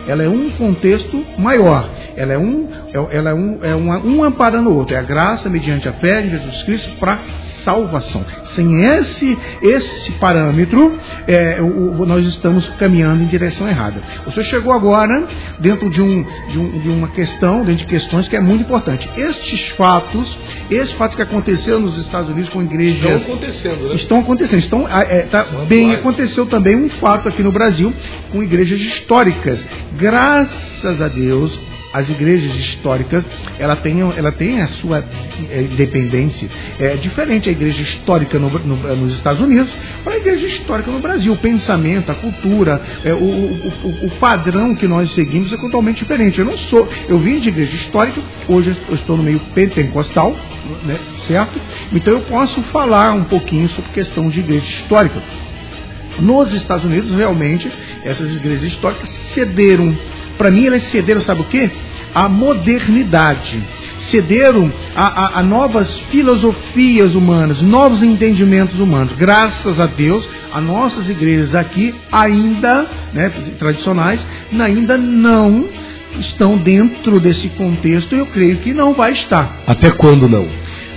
ela é um contexto maior, ela é um, é, ela é um, é uma, um amparando o outro, é a graça mediante a fé em Jesus Cristo para salvação. Sem esse, esse parâmetro, é, o, nós estamos caminhando em direção errada. O senhor chegou agora dentro de, um, de, um, de uma questão, dentro de questões que é muito importante. Estes fatos, esses fatos que aconteceram nos Estados Unidos com igrejas.
Estão acontecendo, né?
Estão acontecendo. Estão, é, tá, bem, atuais. aconteceu também um fato aqui no Brasil com igrejas históricas. Graças a Deus, as igrejas históricas, ela tem, ela tem a sua é, independência. É diferente a igreja histórica no, no, nos Estados Unidos para a igreja histórica no Brasil. O pensamento, a cultura, é, o, o, o, padrão que nós seguimos é totalmente diferente. Eu não sou, eu vim de igreja histórica, hoje eu estou no meio pentecostal, né, certo? Então eu posso falar um pouquinho sobre questão de igreja histórica. Nos Estados Unidos, realmente, essas igrejas históricas cederam. Para mim, elas cederam, sabe o quê? A modernidade. Cederam a, a, a, novas filosofias humanas, novos entendimentos humanos. Graças a Deus, as nossas igrejas aqui ainda, né, tradicionais, ainda não estão dentro desse contexto. Eu creio que não vai estar.
Até quando não?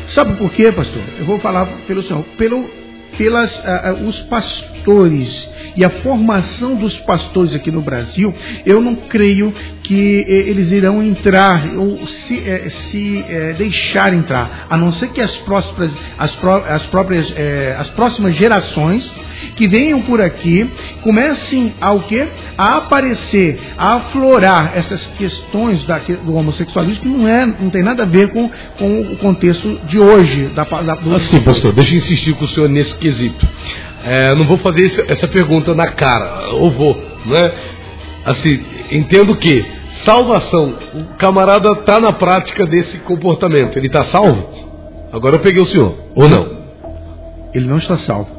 Sabe por quê, pastor? Eu vou falar pelo Senhor. Pelo, pelas, uh, os pastores e a formação dos pastores aqui no Brasil, eu não creio que eh, eles irão entrar ou se, eh, se eh, deixar entrar, a não ser que as próximas, as, pró as próprias, as próximas gerações que venham por aqui comecem a o quê? A aparecer, a aflorar essas questões da, do homossexualismo que não, é, não tem nada a ver com, com o contexto de hoje. Da, da,
do... Assim, pastor, deixa eu insistir com o senhor nesse quesito. É, não vou fazer essa pergunta na cara, ou vou, né? Assim, entendo que salvação, o camarada está na prática desse comportamento, ele está salvo? Agora eu peguei o senhor, ou não?
Ele não está salvo.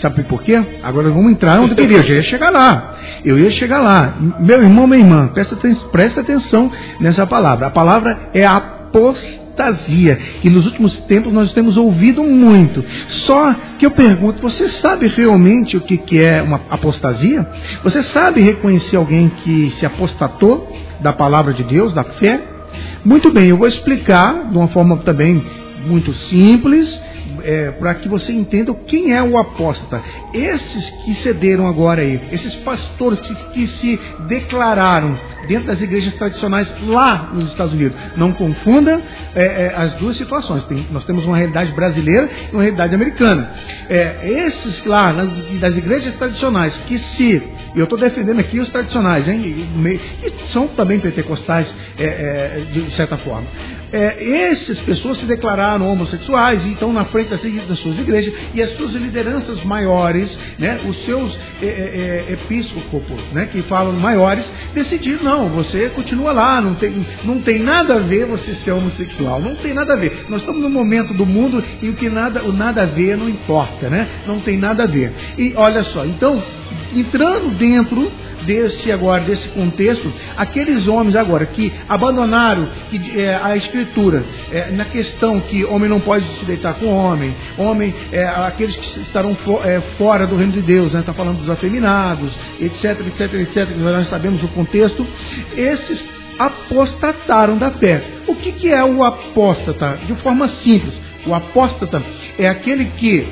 Sabe por quê? Agora vamos entrar onde eu queria, eu já ia chegar lá. Eu ia chegar lá. Meu irmão, minha irmã, presta, presta atenção nessa palavra. A palavra é apostasia. E nos últimos tempos nós temos ouvido muito. Só que eu pergunto: você sabe realmente o que, que é uma apostasia? Você sabe reconhecer alguém que se apostatou da palavra de Deus, da fé? Muito bem, eu vou explicar de uma forma também muito simples é, para que você entenda quem é o apóstata. Esses que cederam agora aí, esses pastores que, que se declararam dentro das igrejas tradicionais lá nos Estados Unidos. Não confunda é, é, as duas situações. Tem, nós temos uma realidade brasileira e uma realidade americana. É, esses lá nas, das igrejas tradicionais que se e eu estou defendendo aqui os tradicionais, hein? E, são também pentecostais, é, é, de certa forma. É, essas pessoas se declararam homossexuais e estão na frente das, das suas igrejas e as suas lideranças maiores, né, os seus é, é, é episcopos, né, que falam maiores, decidiram, não, você continua lá, não tem, não tem nada a ver você ser homossexual, não tem nada a ver. Nós estamos num momento do mundo em que nada, o nada a ver não importa, né? Não tem nada a ver. E olha só, então entrando dentro desse agora desse contexto, aqueles homens agora que abandonaram que, é, a escritura é, na questão que homem não pode se deitar com homem, homem é, aqueles que estarão for, fora do reino de Deus, está né, tá falando dos afeminados, etc, etc, etc. Nós sabemos o contexto. Esses apostataram da fé. O que, que é o apóstata? De forma simples, o apóstata é aquele que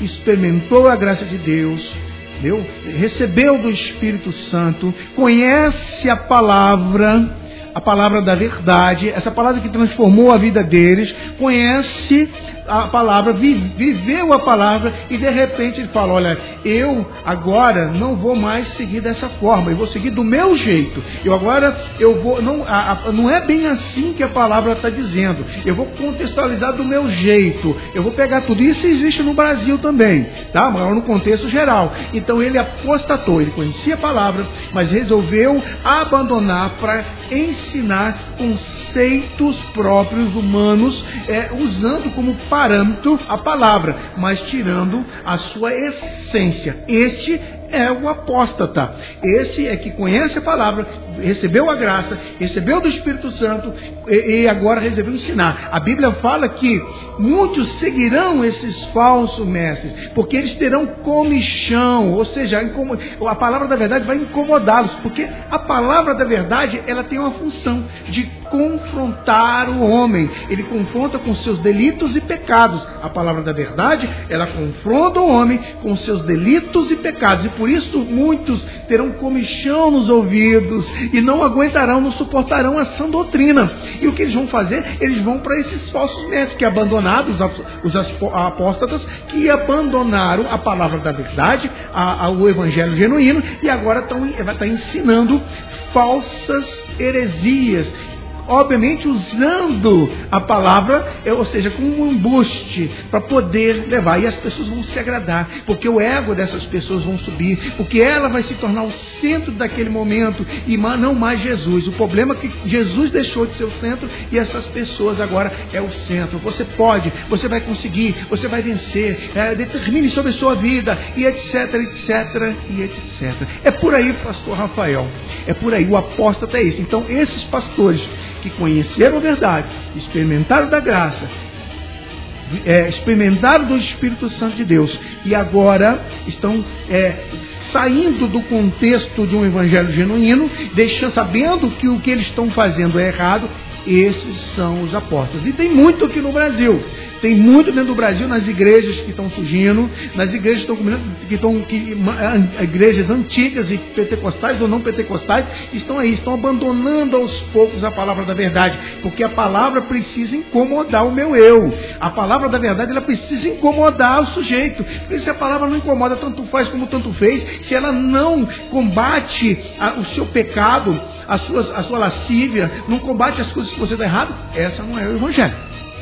experimentou a graça de Deus, Entendeu? Recebeu do Espírito Santo, conhece a palavra, a palavra da verdade, essa palavra que transformou a vida deles, conhece a palavra, viveu a palavra e de repente ele fala: Olha, eu agora não vou mais seguir dessa forma, eu vou seguir do meu jeito. Eu agora eu vou, não, a, a, não é bem assim que a palavra está dizendo. Eu vou contextualizar do meu jeito. Eu vou pegar tudo isso existe no Brasil também, tá? Mas no contexto geral. Então ele apostatou, ele conhecia a palavra, mas resolveu abandonar para ensinar conceitos próprios humanos, é, usando como parâmetro a palavra, mas tirando a sua essência. Este é o apóstata. Esse é que conhece a palavra, recebeu a graça, recebeu do Espírito Santo e, agora resolveu ensinar. A Bíblia fala que muitos seguirão esses falsos mestres, porque eles terão comichão, ou seja, a palavra da verdade vai incomodá-los, porque a palavra da verdade ela tem uma função de confrontar o homem. Ele confronta com seus delitos e pecados. A palavra da verdade, ela confronta o homem com seus delitos e pecados. E por isso muitos terão comichão nos ouvidos e não aguentarão, não suportarão essa doutrina. E o que eles vão fazer? Eles vão para esses falsos mestres que abandonaram, os apóstatas, que abandonaram a palavra da verdade, a, a, o evangelho genuíno, e agora estão, estar ensinando falsas heresias obviamente usando a palavra, é, ou seja, como um embuste para poder levar. E as pessoas vão se agradar, porque o ego dessas pessoas vão subir, porque ela vai se tornar o centro daquele momento e não mais Jesus. O problema é que Jesus deixou de ser o centro e essas pessoas agora é o centro. Você pode, você vai conseguir, você vai vencer, é, determine sobre a sua vida e etc, etc e etc. É por aí, pastor Rafael. É por aí, o apóstolo é esse. Então, esses pastores que conheceram a verdade, experimentaram da graça, é, experimentaram do Espírito Santo de Deus e agora estão é, saindo do contexto de um evangelho genuíno, deixando, sabendo que o que eles estão fazendo é errado, esses são os apóstolos. E tem muito aqui no Brasil. Tem muito dentro do Brasil nas igrejas que estão surgindo, nas igrejas que estão, que estão que, igrejas antigas e pentecostais ou não pentecostais estão aí, estão abandonando aos poucos a palavra da verdade, porque a palavra precisa incomodar o meu eu. A palavra da verdade ela precisa incomodar o sujeito. Porque se a palavra não incomoda tanto faz como tanto fez, se ela não combate a, o seu pecado, a sua, a sua lascívia, não combate as coisas que você está errado, essa não é o evangelho.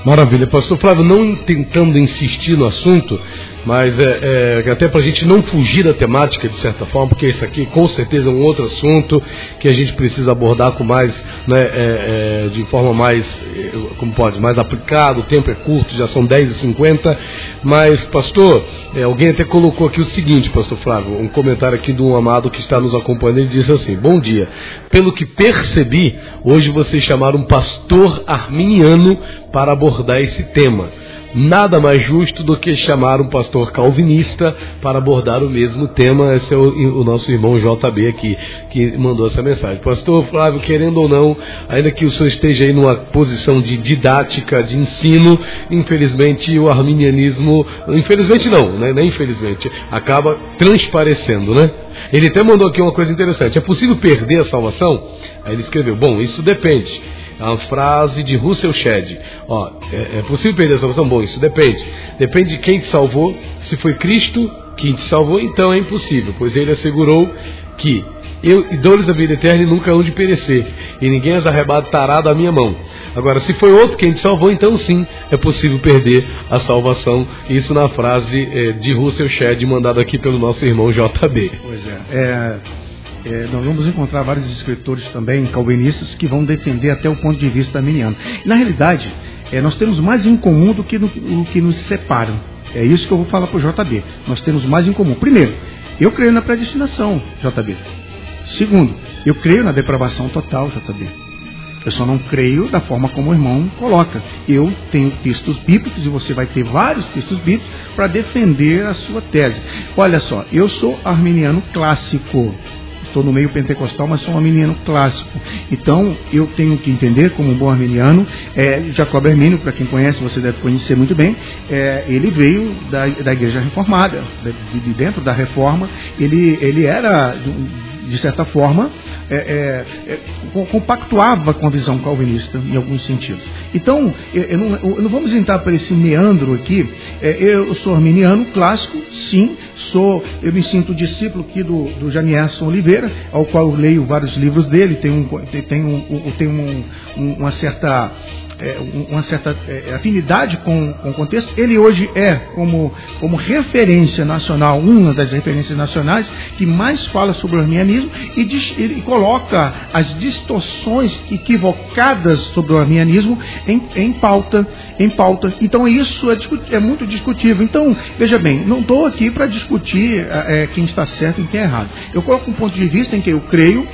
Maravilha, pastor Flávio, não tentando insistir no assunto, mas é, é até para a gente não fugir da temática de certa forma, porque isso aqui com certeza é um outro assunto que a gente precisa abordar com mais, né, é, é de forma mais, é, como pode, mais aplicado, o tempo é curto, já são 10h50, mas pastor, é, alguém até colocou aqui o seguinte, pastor Flávio, um comentário aqui de um amado que está nos acompanhando, ele disse assim, bom dia, pelo que percebi, hoje vocês chamaram um pastor arminiano para abordar esse tema. Nada mais justo do que chamar um pastor calvinista para abordar o mesmo tema. Esse é o, o, nosso irmão JB aqui, que mandou essa mensagem. Pastor Flávio, querendo ou não, ainda que o senhor esteja aí numa posição de didática, de ensino, infelizmente o arminianismo, infelizmente não, né? Nem infelizmente, acaba transparecendo, né? Ele até mandou aqui uma coisa interessante. É possível perder a salvação? Aí ele escreveu: Bom, isso depende. Uma frase de Russell Shedd. Ó, é, é possível perder a salvação? Bom, isso depende. Depende de quem te salvou. Se foi Cristo quem te salvou, então é impossível, pois ele assegurou que eu e dores da vida eterna nunca hão de perecer, e ninguém as arrebatará da minha mão. Agora, se foi outro quem te salvou, então sim, é possível perder a salvação. Isso na frase é, de Russell Shedd, mandada aqui pelo nosso irmão JB.
Pois é. é é, nós vamos encontrar vários escritores também, calvinistas, que vão defender até o ponto de vista arminiano. Na realidade, é, nós temos mais em comum do que, no, o que nos separa. É isso que eu vou falar para o JB. Nós temos mais em comum. Primeiro, eu creio na predestinação, JB. Segundo, eu creio na depravação total, JB. Eu só não creio da forma como o irmão coloca. Eu tenho textos bíblicos e você vai ter vários textos bíblicos para defender a sua tese. Olha só, eu sou arminiano clássico estou no meio pentecostal, mas sou um arminiano clássico. Então, eu tenho que entender, como um bom arminiano, é, Jacob Armínio, para quem conhece, você deve conhecer muito bem, é, ele veio da, da igreja reformada, de, de, dentro da reforma, ele, ele era de certa forma, é, é, é, compactuava com a visão calvinista em alguns sentidos. Então, eu não, eu não vamos entrar para esse meandro aqui. É, eu sou arminiano clássico, sim, sou, eu me sinto discípulo aqui do, do Janierson Oliveira, ao qual eu leio vários livros dele, tem, um, tem, um, tem um, uma certa é, uma certa é, afinidade com, com o contexto. Ele hoje é, como, como referência nacional, uma das referências nacionais que mais fala sobre o arminianismo e, diz, e coloca as distorções equivocadas sobre o arminianismo em, em, pauta, em pauta. Então isso é, é muito discutível. Então, veja bem, não estou aqui para discutir é, quem está certo e quem é errado. Eu coloco um ponto de vista em que eu creio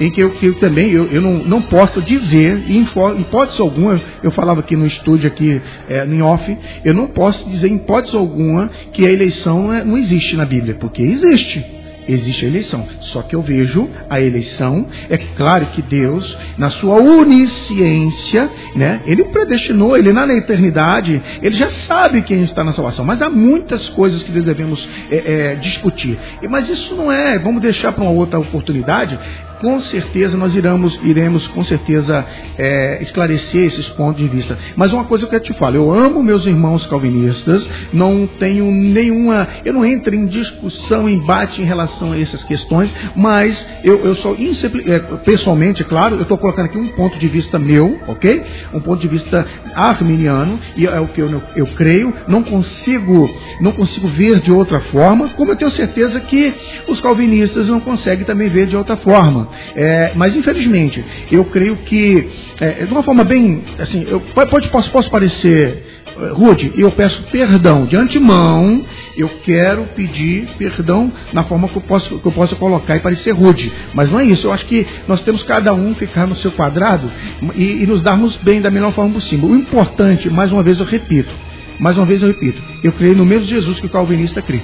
em que eu, que eu também eu, eu não, não posso dizer, em hipótese alguma, eu falava aqui no estúdio, aqui é, em off, eu não posso dizer em hipótese alguma que a eleição não, é, não existe na Bíblia, porque existe. existe a eleição. Só que eu vejo a eleição, é claro que Deus, na sua onisciência, né, ele predestinou, ele na eternidade, ele já sabe quem está na salvação. Mas há muitas coisas que devemos é, é, discutir. Mas isso não é, vamos deixar para uma outra oportunidade com certeza nós iremos, iremos com certeza é, esclarecer esses pontos de vista. Mas uma coisa que eu te falo, eu amo meus irmãos calvinistas, não tenho nenhuma, eu não entro em discussão, embate em relação a essas questões, mas eu, eu sou é, pessoalmente, é claro, eu estou colocando aqui um ponto de vista meu, ok? Um ponto de vista arminiano, e é o que eu, eu creio, não consigo, não consigo ver de outra forma, como eu tenho certeza que os calvinistas não conseguem também ver de outra forma. É, mas infelizmente, eu creio que, é, de uma forma bem, assim, eu pode, posso, posso parecer é, rude, eu peço perdão de antemão, eu quero pedir perdão na forma que eu, posso, que eu possa colocar e parecer rude. Mas não é isso, eu acho que nós temos cada um ficar no seu quadrado e, e nos darmos bem da melhor forma possível. O importante, mais uma vez eu repito, mais uma vez eu repito, eu creio no mesmo Jesus que o calvinista crê.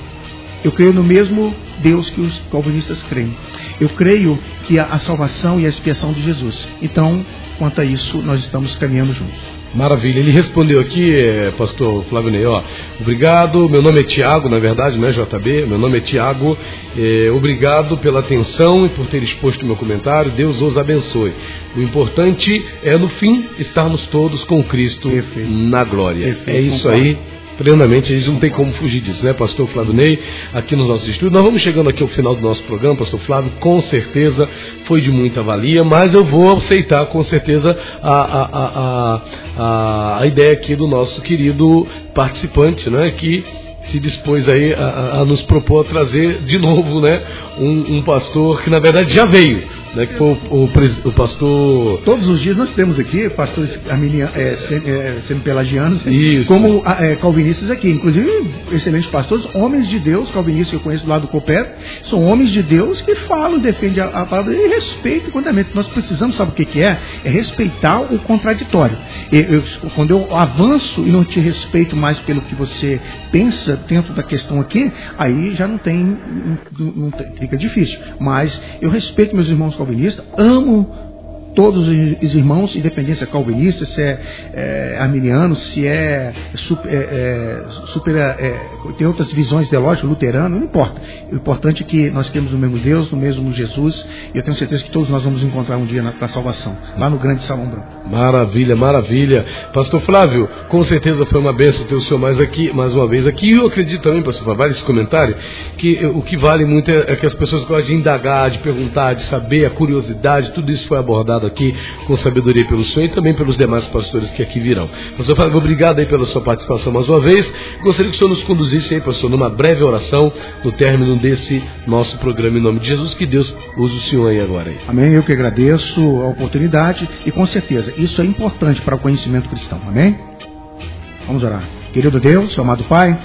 Eu creio no mesmo Deus que os calvinistas creem. Eu creio que a, a salvação e a expiação de Jesus. Então, quanto a isso, nós estamos caminhando juntos.
Maravilha. Ele respondeu aqui, eh, pastor Flávio Ney, ó, obrigado, meu nome é Tiago, na verdade, não é JB, meu nome é Tiago, eh, obrigado pela atenção e por ter exposto o meu comentário, Deus os abençoe. O importante é, no fim, estarmos todos com Cristo Perfeito. na glória. Perfeito. É isso aí plenamente, a gente não tem como fugir disso, né, pastor Flávio Ney, aqui no nosso estúdio. Nós vamos chegando aqui ao final do nosso programa, pastor Flávio, com certeza foi de muita valia, mas eu vou aceitar com certeza a, a, a, a, a ideia aqui do nosso querido participante, né, que se dispôs aí a, a, nos propor trazer de novo, né, um, um, pastor que na verdade já veio, né, que foi o, o, o pastor.
Todos os dias nós temos aqui pastores é, é, semi-pelagianos, como é, calvinistas aqui, inclusive excelentes pastores, homens de Deus, calvinistas que eu conheço lá do Copé, são homens de Deus que falam, defendem a, a palavra e respeitam o fundamento. Nós precisamos, sabe o que, que é? É respeitar o contraditório. Eu, eu, quando eu avanço e não te respeito mais pelo que você pensa dentro da questão aqui, aí já não tem, não, não tem fica difícil. Mas eu respeito meus irmãos calvinistas, amo todos os irmãos, independência é calvinista, se é, é arminiano, se é super, é, é, super é, tem outras visões teológicas, luterano, não importa. O importante é que nós temos o mesmo Deus, o mesmo Jesus, e eu tenho certeza que todos nós vamos encontrar um dia na, na salvação, lá no grande salão branco.
Maravilha, maravilha. Pastor Flávio, com certeza foi uma benção ter o senhor mais aqui, mais uma vez aqui. E eu acredito também, pastor Flávio, esse comentário, que o que vale muito é, é que as pessoas gostam de indagar, de perguntar, de saber, a curiosidade, tudo isso foi abordado aqui com sabedoria pelo Senhor e também pelos demais pastores que aqui virão. Pastor Fábio, obrigado aí pela sua participação mais uma vez. Gostaria que o Senhor nos conduzisse aí, pastor, numa breve oração no término desse nosso programa em nome de Jesus. Que Deus use o Senhor aí agora. Aí.
Amém. Eu que agradeço a oportunidade e com certeza isso é importante para o conhecimento cristão. Amém? Vamos orar. Querido Deus, amado Pai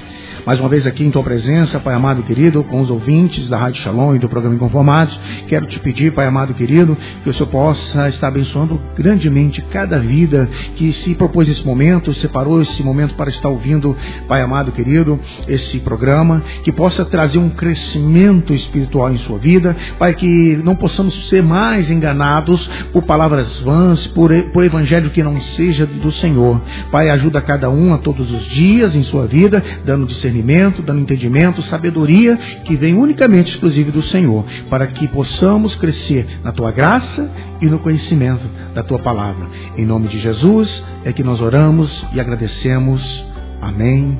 mais uma vez aqui em tua presença, Pai amado querido, com os ouvintes da Rádio Shalom e do programa Inconformados. Quero te pedir, Pai amado querido, que o Senhor possa estar abençoando grandemente cada vida que se propôs esse momento, separou esse momento para estar ouvindo, Pai amado querido, esse programa, que possa trazer um crescimento espiritual em sua vida, Pai, que não possamos ser mais enganados por palavras vãs, por, por evangelho que não seja do Senhor. Pai, ajuda cada um a todos os dias em sua vida, dando discernimento discernimento, dando entendimento, sabedoria que vem unicamente exclusiva do Senhor, para que possamos crescer na tua graça e no conhecimento da tua palavra. Em nome de Jesus é que nós oramos e agradecemos. Amém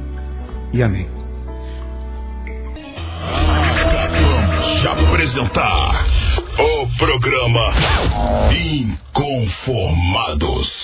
e amém.
Acabamos de apresentar o programa Inconformados.